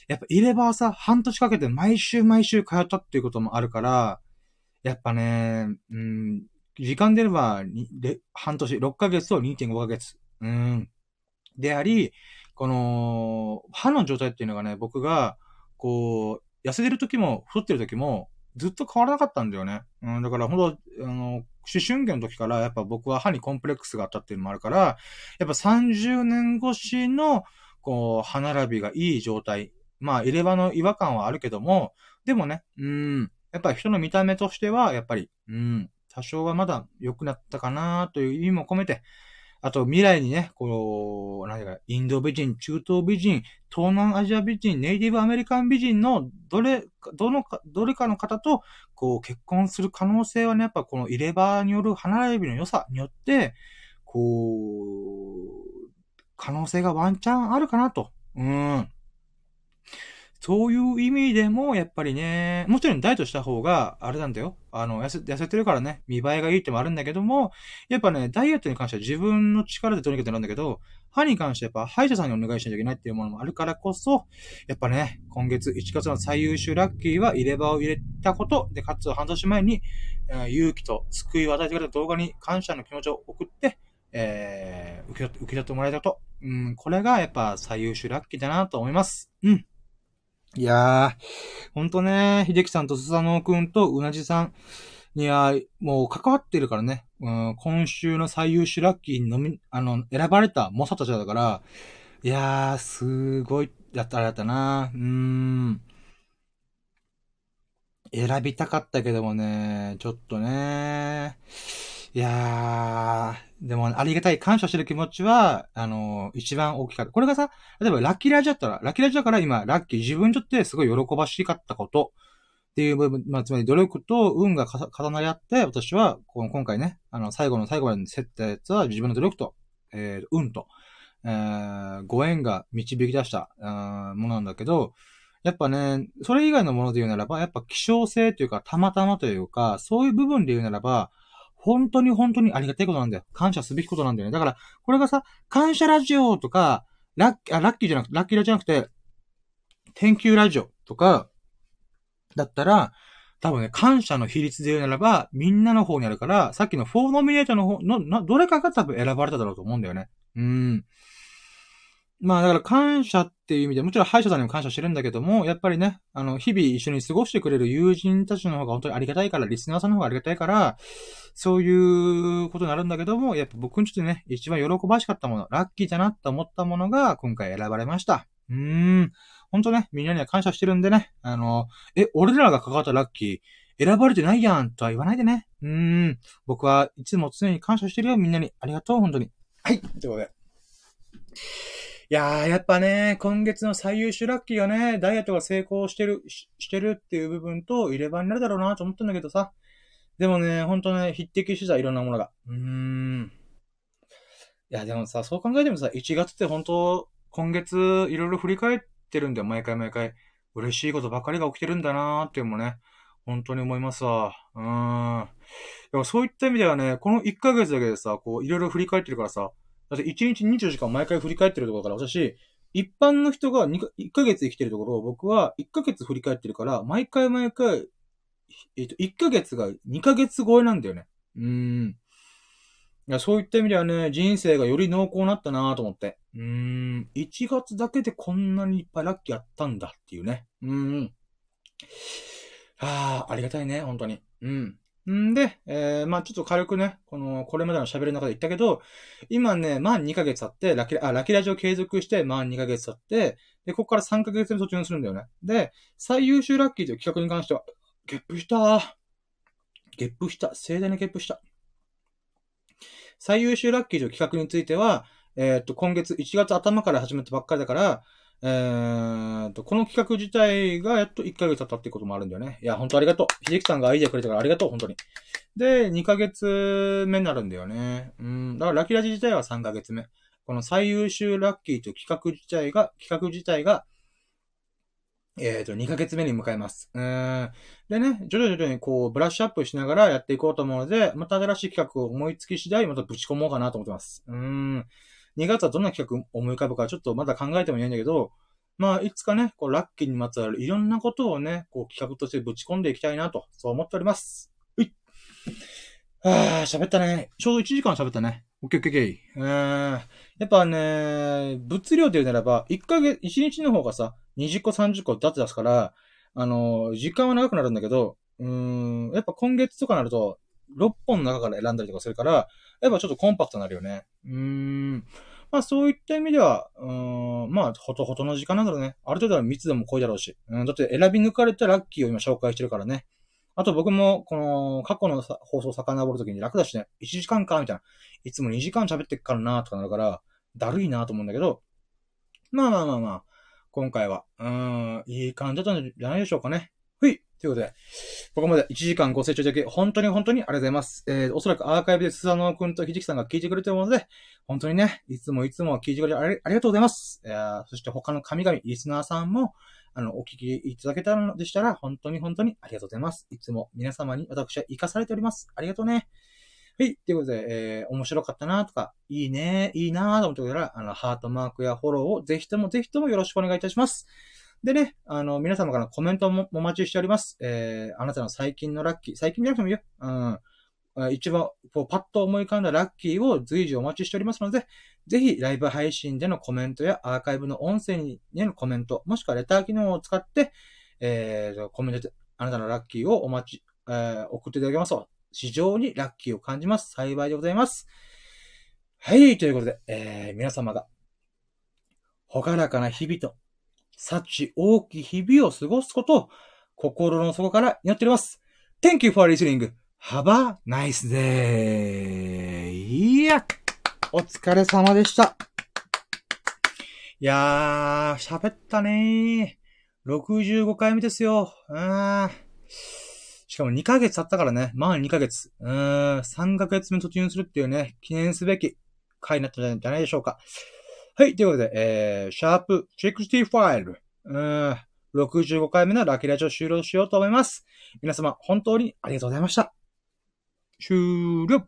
やっぱ入れ歯はさ、半年かけて毎週毎週通ったっていうこともあるから、やっぱね、うん、時間でれば、半年、6ヶ月と2.5ヶ月、うん、であり、この、歯の状態っていうのがね、僕が、こう、痩せてる時も、太ってる時も、ずっと変わらなかったんだよね。うん、だから本当あの、思春期の時からやっぱ僕は歯にコンプレックスがあったっていうのもあるから、やっぱ30年越しの、こう、歯並びがいい状態まあ、入れ歯の違和感はあるけども、でもね、うん、やっぱり人の見た目としては、やっぱり、うん、多少はまだ良くなったかなという意味も込めて、あと未来にね、こう、何か、インド美人、中東美人、東南アジア美人、ネイティブアメリカン美人のどれ、どのか、どれかの方と、こう、結婚する可能性はね、やっぱこの入れ歯による歯並びの良さによって、こう、可能性がワンチャンあるかなと。うん。そういう意味でも、やっぱりね、もちろんダイエットした方が、あれなんだよ。あの、痩せ、痩せてるからね、見栄えがいいってもあるんだけども、やっぱね、ダイエットに関しては自分の力でとにかくなんだけど、歯に関してはやっぱ歯医者さんにお願いしなきゃいけないっていうものもあるからこそ、やっぱね、今月1月の最優秀ラッキーは入れ歯を入れたこと、で、かつ半年前にえ、勇気と救いを与えてくれた動画に感謝の気持ちを送って、えー、受け取って、受け取ってもらえたこと。うん、これがやっぱ最優秀ラッキーだなと思います。うん。いやー、ほんとね、秀樹さんとスサノオくんとうなじさん。には、もう関わってるからね、うん、今週の最優秀ラッキーにのみ、あの、選ばれた猛者たちだから、いやー、すごい、やった、あれだったな。うーん。選びたかったけどもね、ちょっとね、いやー、でも、ありがたい感謝してる気持ちは、あのー、一番大きかった。これがさ、例えばラッキーラジだったら、ラッキーラジだから今、ラッキー、自分にとってすごい喜ばしかったことっていう部分、まあ、つまり努力と運が重なり合って、私は、この今回ね、あの、最後の最後までに競ったやつは自分の努力と、えー、運と、えー、ご縁が導き出した、あものなんだけど、やっぱね、それ以外のもので言うならば、やっぱ希少性というか、たまたまというか、そういう部分で言うならば、本当に本当にありがたいことなんだよ。感謝すべきことなんだよね。だから、これがさ、感謝ラジオとか、ラッキー、あ、ラッキーじゃなくて、ラッキーラじゃなくて、天球ラジオとか、だったら、多分ね、感謝の比率で言うならば、みんなの方にあるから、さっきのフォーノミネートの方の、の、どれかが多分選ばれただろうと思うんだよね。うん。まあだから感謝っっていう意味で、もちろん歯医者さんにも感謝してるんだけども、やっぱりね、あの、日々一緒に過ごしてくれる友人たちの方が本当にありがたいから、リスナーさんの方がありがたいから、そういうことになるんだけども、やっぱ僕にとってね、一番喜ばしかったもの、ラッキーだなって思ったものが今回選ばれました。うーん。本当ね、みんなには感謝してるんでね、あの、え、俺らが関わったラッキー、選ばれてないやんとは言わないでね。うーん。僕はいつも常に感謝してるよ、みんなに。ありがとう、本当に。はい。ということで。いやー、やっぱね、今月の最優秀ラッキーがね、ダイエットが成功してる、ししてるっていう部分と入れ歯になるだろうなと思ったんだけどさ。でもね、ほんとね、匹敵してた、いろんなものが。うーん。いや、でもさ、そう考えてもさ、1月って本当今月いろいろ振り返ってるんだよ、毎回毎回。嬉しいことばかりが起きてるんだなーっていうのもね、本当に思いますわ。うーん。でもそういった意味ではね、この1ヶ月だけでさ、こう、いろいろ振り返ってるからさ、だって1日24時間毎回振り返ってるところだから、私、一般の人が2か1ヶ月生きてるところを僕は1ヶ月振り返ってるから、毎回毎回、えっ、と、1ヶ月が2ヶ月超えなんだよね。うーん。いや、そういった意味ではね、人生がより濃厚になったなと思って。うーん。1月だけでこんなにいっぱいラッキーあったんだっていうね。うーん。ああ、ありがたいね、本当に。うん。んで、えー、まあちょっと軽くね、この、これまでの喋りの中で言ったけど、今ね、満2ヶ月経って、ラキラ、あ、ラキラジを継続して、満2ヶ月経って、で、ここから3ヶ月に突入するんだよね。で、最優秀ラッキーという企画に関しては、ゲップしたゲップした。盛大なゲップした。最優秀ラッキーという企画については、えーっと、今月1月頭から始めたばっかりだから、えーと、この企画自体がやっと1ヶ月経ったってこともあるんだよね。いや、本当ありがとう。秀樹さんがアイデアくれたからありがとう、本当に。で、2ヶ月目になるんだよね。うん。だからラッキーラジ自体は3ヶ月目。この最優秀ラッキーという企画自体が、企画自体が、えっ、と、2ヶ月目に向かいます。うん。でね、徐々に徐々にこう、ブラッシュアップしながらやっていこうと思うので、また新しい企画を思いつき次第、またぶち込もうかなと思ってます。うーん。2月はどんな企画思い浮かぶかちょっとまだ考えてもいないんだけど、まあ、いつかね、こう、ラッキーにまつわるいろんなことをね、こう、企画としてぶち込んでいきたいなと、そう思っております。ういあー、喋ったね。ちょうど1時間喋ったね。オッケーオッケーオッケー。うーん。やっぱね、物量で言うならば、1ヶ月、1日の方がさ、20個30個だって出すから、あのー時間は長くなるんだけど、うーん、やっぱ今月とかなると、6本の中から選んだりとかするから、やっぱちょっとコンパクトになるよね。うーん。まあそういった意味では、うん、まあほとほとの時間なんだろうね。ある程度は密度も濃いだろうし。うん、だって選び抜かれたラッキーを今紹介してるからね。あと僕も、この、過去の放送遡るときに楽だしね、1時間か、みたいな。いつも2時間喋ってっからな、とかなるから、だるいなと思うんだけど、まあまあまあまあ、今回は、うん、いい感じだったんじゃないでしょうかね。ふいということで、ここまで1時間ご清聴いただき、本当に本当にありがとうございます。えー、おそらくアーカイブでスサノオくんとひじきさんが聞いてくれてるので、本当にね、いつもいつも聞いてくれてありがとうございます。えー、そして他の神々、リスナーさんも、あの、お聞きいただけたのでしたら、本当に本当にありがとうございます。いつも皆様に私は活かされております。ありがとうね。はい。ということで、えー、面白かったなとか、いいね、いいなと思ってくれたら、あの、ハートマークやフォローをぜひともぜひともよろしくお願いいたします。でね、あの、皆様からコメントもお待ちしております。えー、あなたの最近のラッキー、最近じゃなくてもいいよ。うん。一番、こう、パッと思い浮かんだラッキーを随時お待ちしておりますので、ぜひ、ライブ配信でのコメントやアーカイブの音声にへのコメント、もしくはレター機能を使って、えー、コメントで、あなたのラッキーをお待ち、えー、送っていただけますと、非常にラッキーを感じます。幸いでございます。はい、ということで、えー、皆様が、ほがらかな日々と、幸大きい日々を過ごすことを、心の底から祈っております。Thank you for listening. Have a nice day. いや、お疲れ様でした。いやー、喋ったねー。65回目ですよ。うん。しかも2ヶ月経ったからね。まあ2ヶ月。うーん。3ヶ月目突入するっていうね、記念すべき回になったんじゃないでしょうか。はい。ということで、えー、シャープ65。うん。65回目のラキラジオ終了しようと思います。皆様、本当にありがとうございました。終了